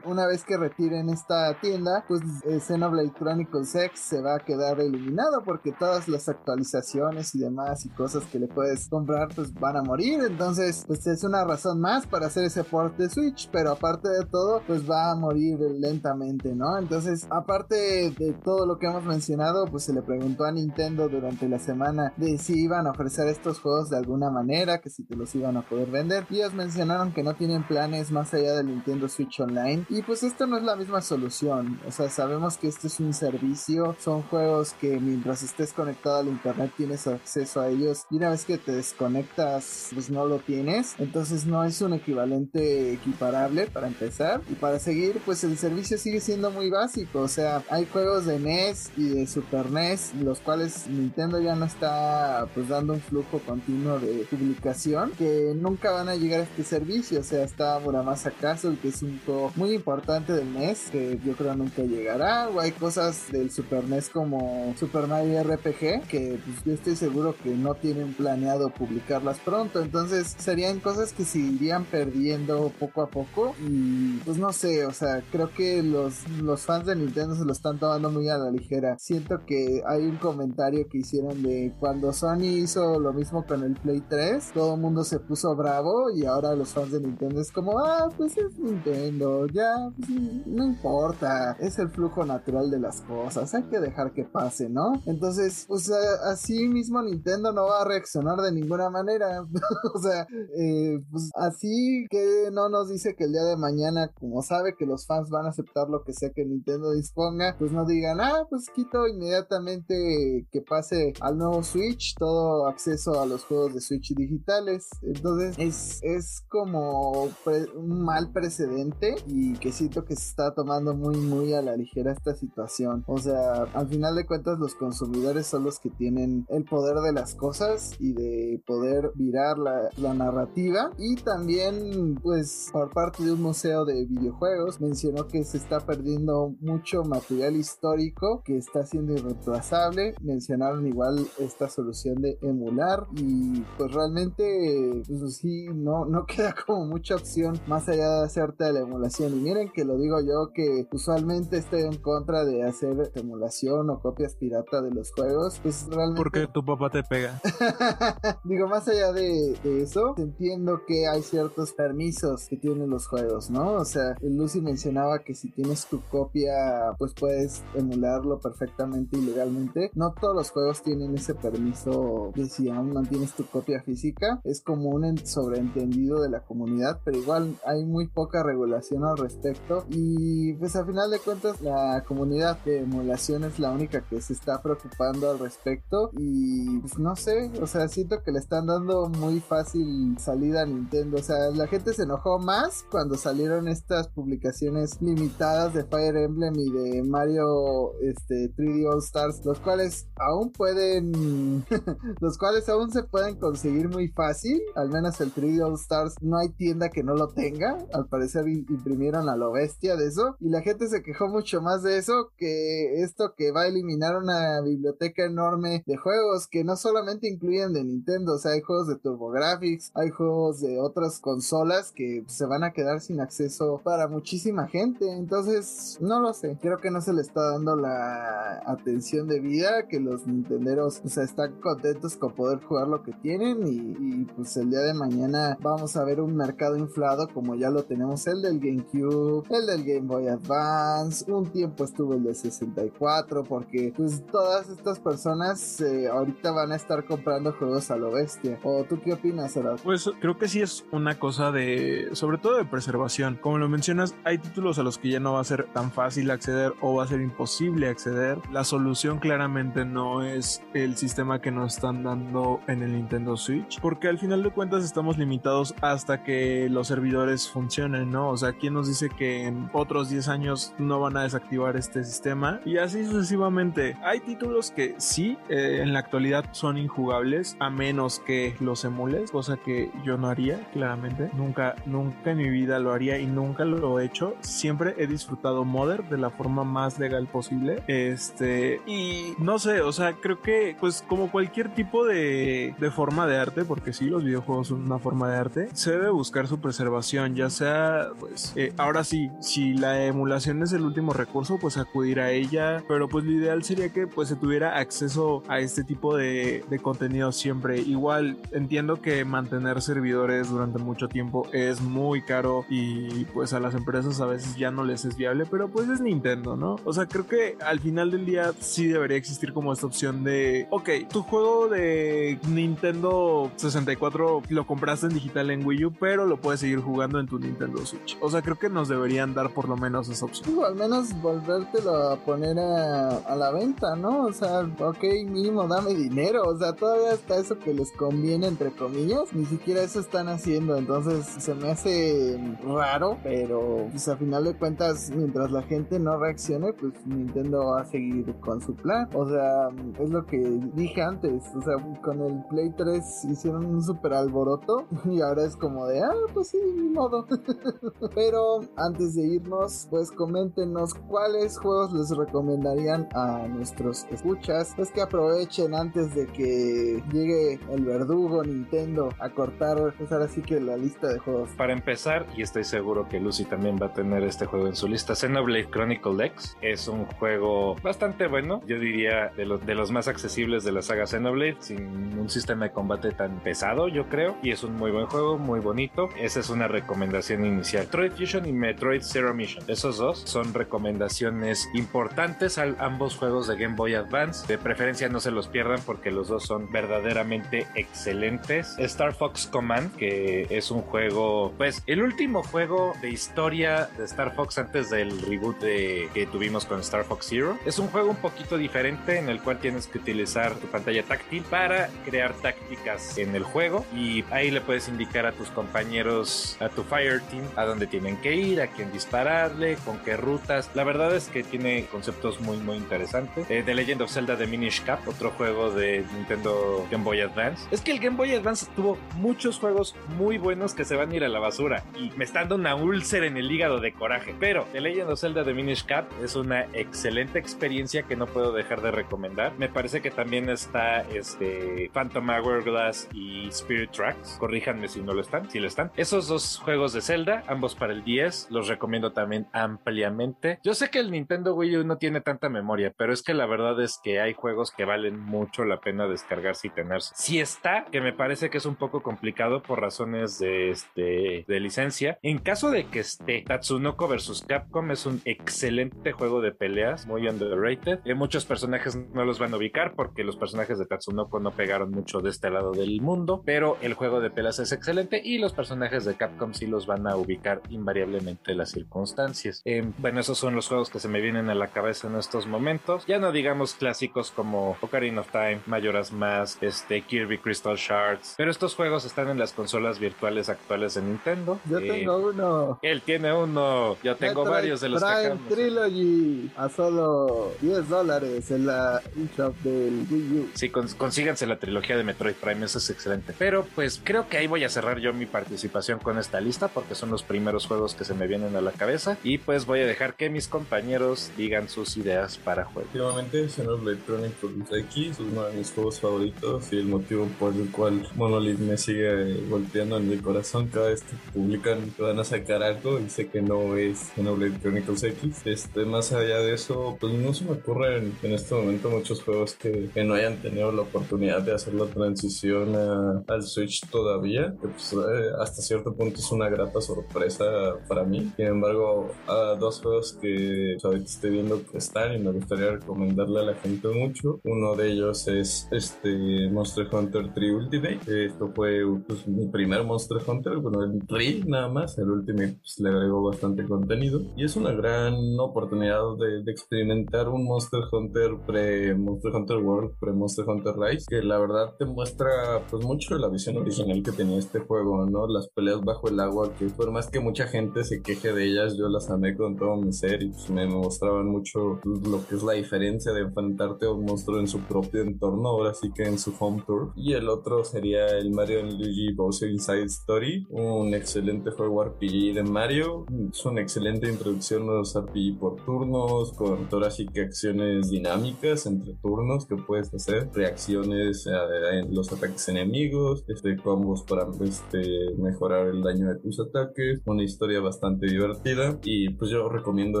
una vez que retiren esta tienda, pues eh, Xenoblade Chronicles X se va a quedar eliminado porque todas las actualizaciones y demás y cosas que le puedes comprar pues van a morir, entonces pues es una razón más para hacer ese port de Switch, pero aparte de todo pues va a morir lentamente, ¿no? Entonces aparte de todo lo que hemos mencionado pues se le preguntó a Nintendo durante la semana de si iban a ofrecer estos juegos de alguna manera, que si te los iban a poder vender y ellos mencionaron que no tienen planes más allá del Nintendo Switch Online. Y pues esto no es la misma solución, o sea sabemos que este es un servicio, son juegos que mientras estés conectado al internet tienes acceso a ellos. Y una vez que te desconectas pues no lo tienes, entonces no es un equivalente equiparable para empezar. Y para seguir pues el servicio sigue siendo muy básico, o sea hay juegos de NES y de Super NES los cuales Nintendo ya no está pues dando un flujo continuo de publicación que nunca van a llegar a este servicio, o sea está Muramasa Castle que es un muy importante del NES que yo creo nunca llegará. O hay cosas del Super NES como Super Mario RPG que pues, yo estoy seguro que no tienen planeado publicarlas pronto. Entonces serían cosas que se irían perdiendo poco a poco. Y pues no sé, o sea, creo que los, los fans de Nintendo se lo están tomando muy a la ligera. Siento que hay un comentario que hicieron de cuando Sony hizo lo mismo con el Play 3, todo el mundo se puso bravo y ahora los fans de Nintendo es como, ah, pues es Nintendo, ya, pues, no importa, es el flujo natural de las cosas, hay que dejar que pase, ¿no? Entonces, pues así mismo Nintendo no va a reaccionar de ninguna manera, o sea, eh, pues así que no nos dice que el día de mañana, como sabe que los fans van a aceptar lo que sea que Nintendo disponga, pues no digan, ah, pues quito inmediatamente que pase al nuevo Switch todo acceso a los juegos de Switch digitales. Entonces es, es como un mal precedente y que siento que se está tomando muy muy a la ligera esta situación. O sea, al final de cuentas los consumidores son los que tienen el poder de las cosas y de poder virar la, la narrativa. Y también pues por parte de un museo de videojuegos mencionó que se está perdiendo mucho material histórico que está siendo irreemplazable. Mencionaron igual esta solución de emular y pues realmente pues sí no, no queda como mucha opción más allá de hacerte la emulación y miren que lo digo yo que usualmente estoy en contra de hacer emulación o copias pirata de los juegos pues realmente porque tu papá te pega. Digo más allá de, de, eso entiendo que hay ciertos permisos que tienen los juegos no o sea Lucy mencionaba que si tienes tu copia pues puedes emularlo perfectamente y legalmente. No todos los juegos tienen ese permiso de si aún mantienes tu copia física. Es como un sobreentendido de la comunidad pero igual hay muy poca regulación al respecto y pues a final de cuentas la comunidad de emulación es la única que se está preocupando al respecto y pues no sé o sea siento que le están dando muy fácil salida a Nintendo o sea la gente se enojó más cuando salieron estas publicaciones limitadas de Fire Emblem y de Mario este 3D All Stars los cuales aún pueden los cuales aún se pueden conseguir muy fácil. Al menos el 3D All Stars no hay tienda que no lo tenga. Al parecer imprimieron a lo bestia de eso. Y la gente se quejó mucho más de eso que esto que va a eliminar una biblioteca enorme de juegos que no solamente incluyen de Nintendo. O sea, hay juegos de TurboGrafx, hay juegos de otras consolas que se van a quedar sin acceso para muchísima gente. Entonces, no lo sé. Creo que no se le está dando la atención debida que los nintenderos, o sea, están contentos con poder jugar lo que tienen y, pues el día de mañana vamos a ver un mercado inflado como ya lo tenemos el del GameCube, el del Game Boy Advance, un tiempo estuvo el de 64 porque pues todas estas personas eh, ahorita van a estar comprando juegos a lo bestia. ¿O tú qué opinas, Arad? Pues creo que sí es una cosa de, sobre todo de preservación. Como lo mencionas, hay títulos a los que ya no va a ser tan fácil acceder o va a ser imposible acceder. La solución claramente no es el sistema que nos están dando en el Nintendo Switch, porque al final de cuentas estamos limitados hasta que los servidores funcionen, ¿no? O sea, ¿quién nos dice que en otros 10 años no van a desactivar este sistema? Y así sucesivamente. Hay títulos que sí, eh, en la actualidad son injugables, a menos que los emules, cosa que yo no haría, claramente. Nunca, nunca en mi vida lo haría y nunca lo he hecho. Siempre he disfrutado Modern de la forma más legal posible. Este, y no sé, o sea, creo que, pues, como cualquier tipo de, de, forma de arte, porque sí, los videojuegos son una forma de arte, se debe buscar su preservación, ya sea, pues, eh, ahora sí, si la emulación es el último recurso, pues acudir a ella, pero pues lo ideal sería que pues se tuviera acceso a este tipo de, de contenido siempre. Igual entiendo que mantener servidores durante mucho tiempo es muy caro y pues a las empresas a veces ya no les es viable, pero pues es Nintendo, ¿no? O sea, creo que al final del día sí debería existir como esta opción de, ok, tu juego de Nintendo 64 lo compraste en digital en Wii U, pero lo puedes seguir jugando en tu Nintendo Switch. O sea, creo que nos deberían dar por lo menos esa opción. O al menos volvértelo a poner a, la venta, ¿no? O sea, ok, mínimo dame dinero. O sea, todavía está eso que les conviene, entre comillas. Ni siquiera eso están haciendo. Entonces se me hace raro, pero pues a final de cuentas, mientras la gente no reaccione, pues Nintendo va a seguir con su plan. O sea, es lo que dije antes. O sea, con el Play 3 hicieron un super alboroto y ahora es como de, ah, pues sí, ni modo. Pero antes de irnos, pues coméntenos cuáles juegos les recomendarían a nuestros escuchas. Pues que aprovechen antes de que llegue el verdugo Nintendo a cortar, pues ahora sí que la lista de juegos. Para empezar, y estoy seguro que Lucy también va a tener este juego en su lista, Xenoblade Chronicle X es un juego bastante bueno, yo diría de, los de los más accesibles de la saga Xenoblade, sin un sistema de combate tan pesado, yo creo, y es un muy buen juego, muy bonito. Esa es una recomendación inicial. Metroid Fusion y Metroid Zero Mission, esos dos son recomendaciones importantes a ambos juegos de Game Boy Advance. De preferencia no se los pierdan porque los dos son verdaderamente excelentes. Star Fox Command, que es un juego, pues el último juego de historia de Star Fox antes del reboot de, que tuvimos con Star Fox Zero. Es un juego un poquito diferente en el cual tienes que utilizar tu pantalla táctil para crear tácticas en el juego y ahí le puedes indicar a tus compañeros, a tu Fire Team, a dónde tienen que ir, a quién dispararle, con qué rutas. La verdad es que tiene conceptos muy muy interesantes. Eh, The Legend of Zelda de Minish Cap, otro juego de Nintendo Game Boy Advance. Es que el Game Boy Advance tuvo muchos juegos muy buenos que se van a ir a la basura y me está dando una úlcera en el hígado de coraje. Pero The Legend of Zelda de Minish Cap es una excelente experiencia que no puedo dejar de recomendar. Me parece que también está este Phantom Hourglass y Spirit Tracks. Corríjanme si no lo están, si lo están. Esos dos juegos de Zelda, ambos para el 10, los recomiendo también ampliamente. Yo sé que el Nintendo Wii U no tiene tanta memoria, pero es que la verdad es que hay juegos que valen mucho la pena descargarse y tenerse. Si está, que me parece que es un poco complicado por razones de, este, de licencia. En caso de que esté Tatsunoko vs Capcom, es un excelente juego de peleas, muy underrated. Eh, muchos personajes no los van a ubicar porque los personajes de Tatsunoko no pegaron mucho de este lado del mundo, pero el juego de peleas es excelente y los personajes de Capcom sí los van a ubicar invariablemente las circunstancias. Eh, bueno, esos son los juegos que se me vienen a la cabeza en estos momentos. Ya no digamos clásicos como Ocarina of Time, Majora's Mask, este, Kirby Crystal Shards, pero estos juegos están en las consolas virtuales actuales de Nintendo. Yo Eh, tengo uno. Él tiene uno, yo tengo varios de los que Prime acabamos. Trilogy a solo 10 dólares en la eShop del Wii U. Sí, cons- consíganse la trilogía de Metroid Prime, eso es excelente. Pero pues creo que ahí voy a cerrar yo mi participación con esta lista porque son los primeros juegos que se me vienen a la cabeza y pues voy a dejar que mis compañeros digan sus ideas para juego. Últimamente, Xenoblade Chronicles X es uno de mis juegos favoritos y el motivo por el cual Monolith me sigue golpeando en mi corazón cada vez que publican que van a sacar algo y sé que no es Xenoblade Chronicles X. Este, más allá de eso, pues no se me ocurren en este momento muchos juegos que, que no hayan tenido la oportunidad de hacer la transición a- al Switch todavía, que pues, eh, hasta cierto punto es una grata sorpresa para mí. Sin embargo, a dos juegos que ahorita estoy viendo que están y me gustaría recomendarle a la gente mucho. Uno de ellos es este Monster Hunter 3 Ultimate. Esto fue pues, mi primer Monster Hunter, bueno, el 3 nada más. El Ultimate pues, le agregó bastante contenido y es una gran oportunidad de, de experimentar un Monster Hunter pre Monster Hunter World, pre Monster Hunter Rise, que la verdad te muestra pues mucho de la visión original que tenía este juego, ¿no? Las peleas bajo el agua, que por más que mucha gente se queje de ellas, yo las amé con todo mi ser y pues, me mostraban mucho lo que es la diferencia de enfrentarte a un monstruo en su propio entorno, ahora sí que en su home tour. Y el otro sería el Mario Luigi Bowser Inside Story, un excelente juego RPG de Mario, es una excelente introducción a los RPG por turnos, con todas y que acciones dinámicas entre turnos que puedes hacer, reacciones a, los ataques enemigos, este, combos para este, mejorar el daño de tus ataques, historia bastante divertida y pues yo recomiendo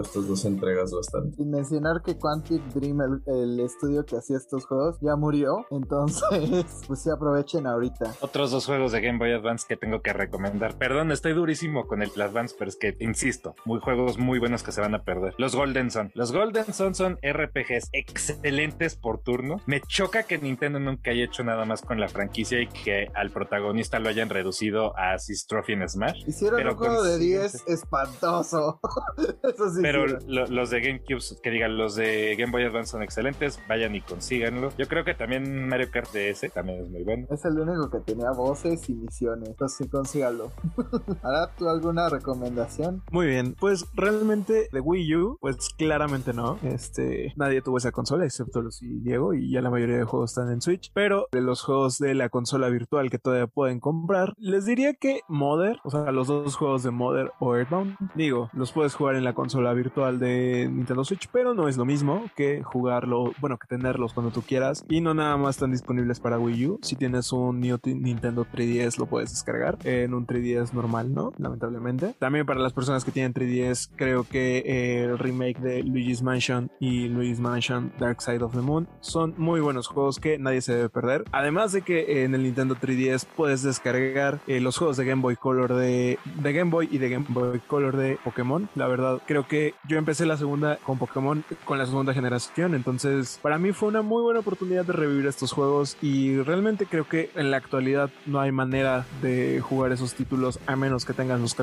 estas dos entregas bastante. Sin mencionar que Quantic Dream, el, el estudio que hacía estos juegos, ya murió. Entonces, pues sí aprovechen ahorita. Otros dos juegos de Game Boy Advance que tengo que recomendar. Perdón, estoy durísimo con el Advance, pero es que, insisto, muy juegos muy buenos que se van a perder. Los Golden Sun. Los Golden Sun son RPGs excelentes por turno. Me choca que Nintendo nunca haya hecho nada más con la franquicia y que al protagonista lo hayan reducido a Assist Trophy en Smash. Hicieron Pero un juego de consiguiente. 10 espantoso. Eso sí. Pero lo- los de GameCube, que digan, los de Game Boy Advance son excelentes, vayan y consíganlo. Yo creo que también Mario Kart DS también es muy bueno. Es el único que tenía voces y misiones. Entonces sí, consígalo. ¿Hará tú alguna recomendación? Muy bien, pues realmente de Wii U, pues claramente no. Este, nadie tuvo esa consola excepto los y Diego y ya la mayoría de juegos están en Switch. Pero de los juegos de la consola virtual que todavía pueden comprar, les diría que Mother, o sea, los dos juegos de Mother o Earthbound. Digo, los puedes jugar en la consola virtual de Nintendo Switch, pero no es lo mismo que jugarlo, bueno, que tenerlos cuando tú quieras. Y no nada más están disponibles para Wii U. Si tienes un Nintendo 3DS lo puedes descargar en un 3DS normal, ¿no? Lamentablemente. También para las personas que tienen 3DS, creo que eh, el remake de Luigi's Mansion y Luigi's Mansion Dark Side of the Moon son muy buenos juegos que nadie se debe perder. Además de que en el Nintendo 3DS puedes descargar eh, los juegos de Game Boy Color de Game Boy y de Game Boy Color de Pokémon. La verdad, creo que yo empecé la segunda con Pokémon con la segunda generación. Entonces, para mí fue una muy buena oportunidad de revivir estos juegos. Y realmente creo que en la actualidad no hay manera de jugar esos títulos a menos que tengas los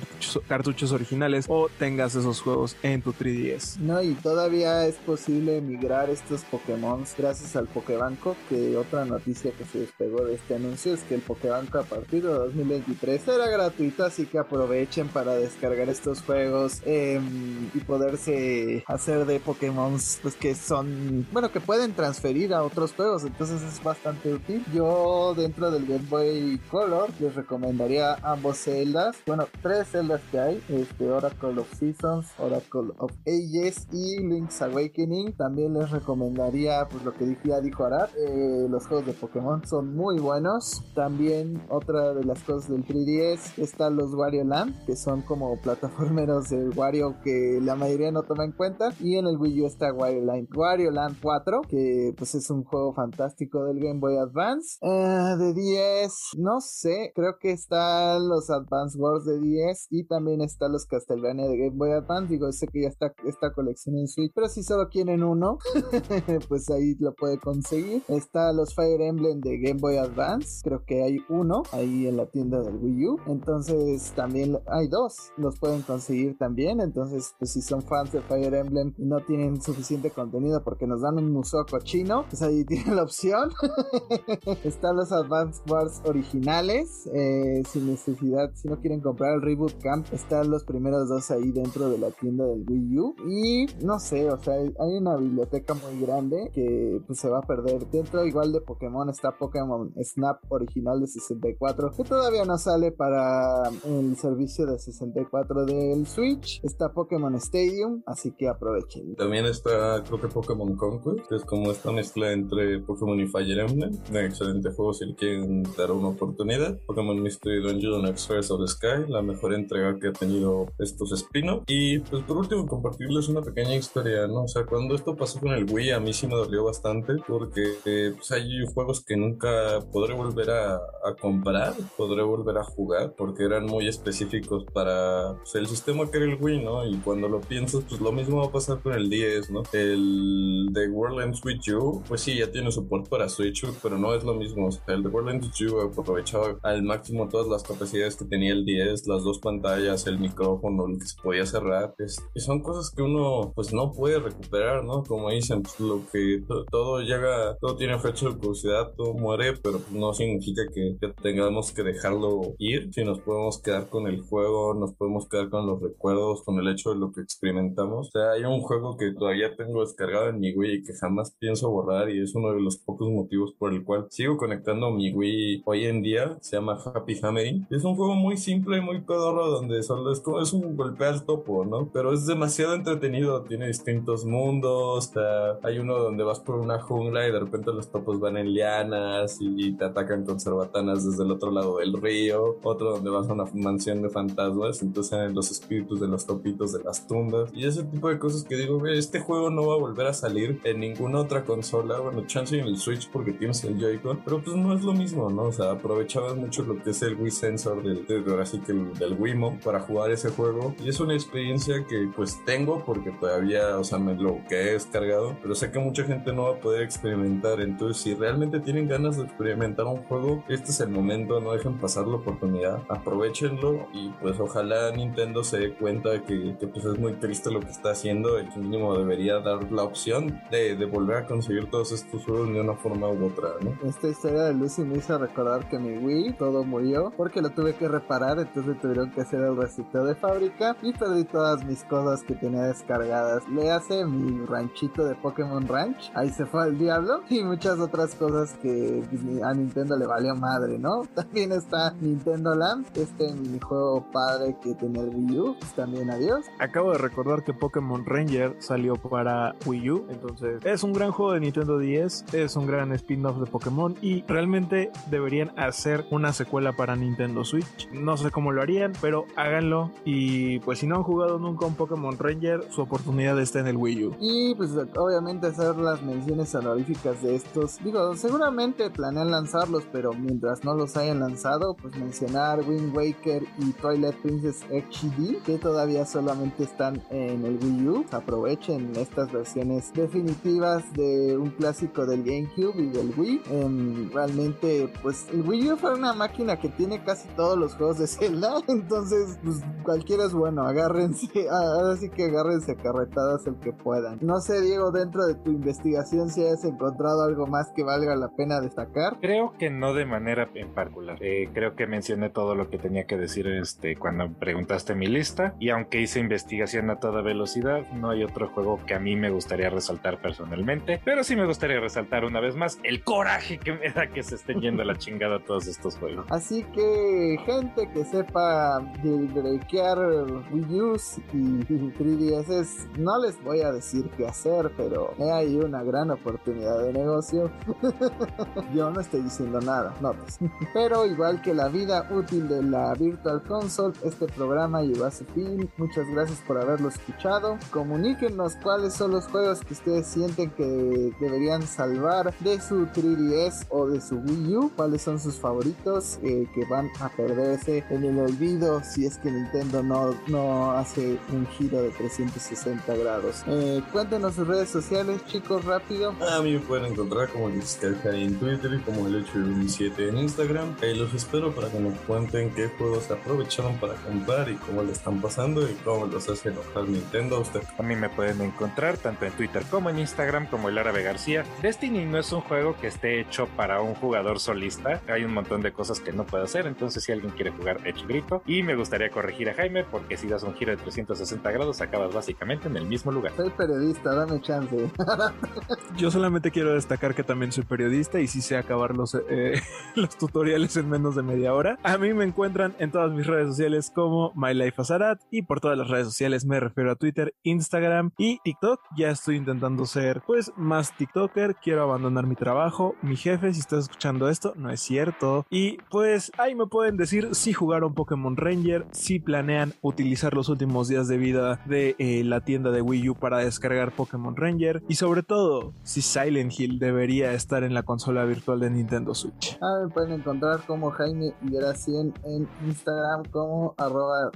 cartuchos, originales o tengas esos juegos en tu 3DS. No, y todavía es posible migrar estos Pokémon gracias al Pokébanco. Que otra noticia que se despegó de este anuncio es que el Pokébanco a partir de 2023 será gratuito. Así que aprovechen para descargar estos juegos em, y poderse hacer de Pokémon pues que son, bueno, que pueden transferir a otros juegos. Entonces es bastante útil. Yo dentro del Game Boy Color les recomendaría ambos celdas. Bueno, tres celdas que hay. Este Oracle of Seasons, Oracle of Ages y Link's Awakening. También les recomendaría, pues lo que ya dijo Arad, eh, los juegos de Pokémon son muy buenos. También otra de las cosas del 3DS están los Wario Land, que son como plataformeros de Wario que la mayoría no toma en cuenta. Y en el Wii U está Wario Land, Wario Land 4, que pues es un juego fantástico del Game Boy Advance. Eh, de 10, no sé, creo que están los Advance Wars de 10 y también están los Castlevania de Game Boy Advance. Digo, sé que ya está esta colección en Switch, pero si solo quieren uno, pues ahí lo puede conseguir. Está los Fire Emblem de Game Boy Advance, creo que hay uno ahí en la tienda del Wii U. Entonces también hay dos, los pueden conseguir también. Entonces, pues si son fans de Fire Emblem y no tienen suficiente contenido porque nos dan un museo cochino, pues ahí tienen la opción. Están los Advance Wars originales, eh, sin necesidad, si no quieren comprar el Reboot Camp, están los primeros dos ahí dentro de la tienda del Wii U. Y no sé, o sea, hay una biblioteca muy grande que pues, se va a perder. Dentro igual de Pokémon está Pokémon Snap original de 64, que todavía no sale para el servicio de 64 del Switch. Está Pokémon Stadium, así que aprovechen. También está, creo que Pokémon Conquest, que es como esta mezcla entre Pokémon y Fire Emblem. Un excelente juego si le quieren dar una oportunidad. Pokémon Mystery Dungeon Express of the Sky, la mejor entrega que ha tenido estos Spino. Y pues por último, compartirles una pequeña historia, ¿no? O sea, cuando esto pasó con el Wii, a mí sí me dolió bastante porque eh, pues hay juegos que nunca podré volver a, comprar, podré volver a jugar porque eran muy específicos para pues, el sistema que era el Wii, ¿no? Y cuando lo piensas, pues lo mismo va a pasar con el 10, ¿no? El The World Ends With You, pues sí, ya tiene soporte para Switch, pero no es lo mismo. El The World Ends With You aprovechaba al máximo todas las capacidades que tenía el 10, las dos pantallas, el micrófono, el que se podía cerrar. Es, y son cosas que uno pues no puede recuperar, ¿no? Como dicen, pues, lo que todo llega, todo tiene fecha de curiosidad, todo muere, pero pues, no significa que, tengamos que dejarlo ir. Si nos podemos quedar con el juego, nos podemos quedar con los recuerdos, con el hecho de lo que experimentamos. O sea, hay un juego que todavía tengo descargado en mi Wii y que jamás pienso borrar y es uno de los pocos motivos por el cual sigo conectando mi Wii hoy en día. Se llama Happy Hammering. Es un juego muy simple y muy pedorro donde es como un golpe al topo, ¿no? Pero es demasiado entretenido. Tiene distintos mundos. O sea, hay uno donde vas por una jungla y de repente los topos van en lianas y te atacan con cerbatanas desde el otro lado del río. Otro donde vas a una mansión de fantasmas. Entonces salen los espíritus de los topitos de las tumbas. Y ese tipo de cosas que digo, este juego no va a volver a salir en ninguna otra consola. Bueno, chance en el Switch porque tienes el Joy-Con. Pero pues no es lo mismo, ¿no? O sea, aprovechabas mucho lo que es el Wii Sensor del, de, ahora sí que el, del Wiimote para jugar ese juego. Y es una experiencia que pues tengo porque todavía, o sea, me lo que he descargado. Pero sé que mucha gente no va a poder experimentar. Entonces, si realmente tienen ganas de experimentar un juego, este es el momento. No dejen pasar la oportunidad. Aprovechenlo y pues ojalá Nintendo se dé cuenta que, que pues es muy triste lo que está haciendo. Y mínimo debería dar la opción de, de volver a conseguir todos estos juegos de una forma u otra, ¿no? Esta historia de Lucy me hizo recordar que mi Wii todo murió porque lo tuve que reparar, entonces tuvieron que hacer el reciclo de fábrica y perdí todas mis cosas que tenía descargadas. Le hace mi ranchito de Pokémon Ranch, ahí se fue al diablo y muchas otras cosas que a Nintendo le valió madre, ¿no? También está Nintendo Land, este minijuego madre que tenía el Wii U, pues también adiós. Acabo de recordar que Pokémon Ranger salió para Wii U, entonces es un gran juego de Nintendo 10, es un gran spin-off de Pokémon y realmente deberían hacer una secuela para Nintendo Switch. No sé cómo lo harían, pero háganlo y pues si no han jugado nunca un Pokémon Ranger, su oportunidad está en el Wii U. Y pues obviamente hacer las menciones honoríficas de estos. Digo, seguramente planean lanzarlos, pero mientras no los hayan lanzado, pues mencionar Wind Waker y Twilight Princess HD, que todavía solamente están en el Wii U. Aprovechen estas versiones definitivas de un clásico del GameCube y del Wii. Em, realmente, pues el Wii U fue una máquina que tiene casi todos los juegos de Zelda, entonces pues cualquiera es bueno, agárrense, ahora sí que agárrense carretadas el que puedan. No sé, Diego, dentro de tu investigación si has encontrado algo más que valga la pena destacar. Creo que no de manera en particular. Eh, creo que mencioné todo lo que tenía que decir este cuando preguntaste mi lista y aunque hice investigación a toda velocidad, no hay otro juego que a mí me gustaría resaltar personalmente, pero sí me gustaría resaltar una vez más el coraje que me da que se estén yendo a la chingada todos estos juegos. Así que gente que sepa breakear Wii U y 3DS, no les voy a decir qué hacer, pero hay una gran oportunidad de negocio. Yo no estoy diciendo nada, notas. Pero igual que la vida útil de la Virtual Console, este programa llegó a su fin. Muchas gracias por haberlo escuchado. Comuníquenos cuáles son los juegos que ustedes sienten que deberían salvar de su 3DS o de su Wii U. Cuáles son sus favoritos eh, que van a perderse en el olvido si es que Nintendo no, no hace un giro de 360 grados. Eh, cuéntenos sus redes sociales, chicos, rápido. A mí me pueden encontrar como Discalcari en Twitter y como el 817 en Instagram. Ahí los espero para que me cuenten qué juegos aprovecharon para comprar y cómo le están pasando y cómo los hace enojar Nintendo a usted. A mí me pueden encontrar tanto en Twitter como en Instagram como el Árabe García. Destiny no es un juego que esté hecho para un jugador solista. Hay un montón de cosas que no puede hacer, entonces si alguien quiere jugar, eche grito. Y me gustaría corregir a Jaime porque si das un giro de 360 grados acabas básicamente en el mismo lugar. Soy periodista, dame chance. Yo solamente quiero destacar que también soy periodista y sí sé acabar los, eh, los tutoriales en menos de media hora. A mí me encuentran en todas mis redes sociales como MyLifeAzarat y por todas las redes sociales me refiero a Twitter, Instagram y TikTok. Ya estoy intentando ser pues más TikToker, quiero abandonar mi trabajo. Mi jefe, si estás escuchando esto, no es cierto. Y pues ahí me pueden decir si jugaron Pokémon Ranger, si planean utilizar los últimos días de vida de eh, la tienda de Wii U para descargar Pokémon Ranger y sobre todo si Silent Hill debería estar en la consola virtual de Nintendo Switch. Ah, me pueden encontrar como Jaime 100 en Instagram, como arroba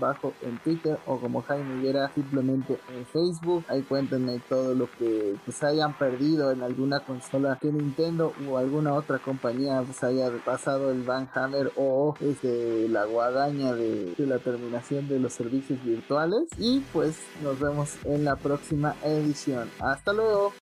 bajo en Twitter o como Jaime Higuera simplemente en Facebook. Ahí cuéntenme todo lo que pues hayan perdido en alguna consola que Nintendo o alguna otra compañía pues haya pasado el Van Hammer o este, la guadaña de, de la terminación de los servicios virtuales. Y pues nos vemos en la próxima edición. Hasta luego.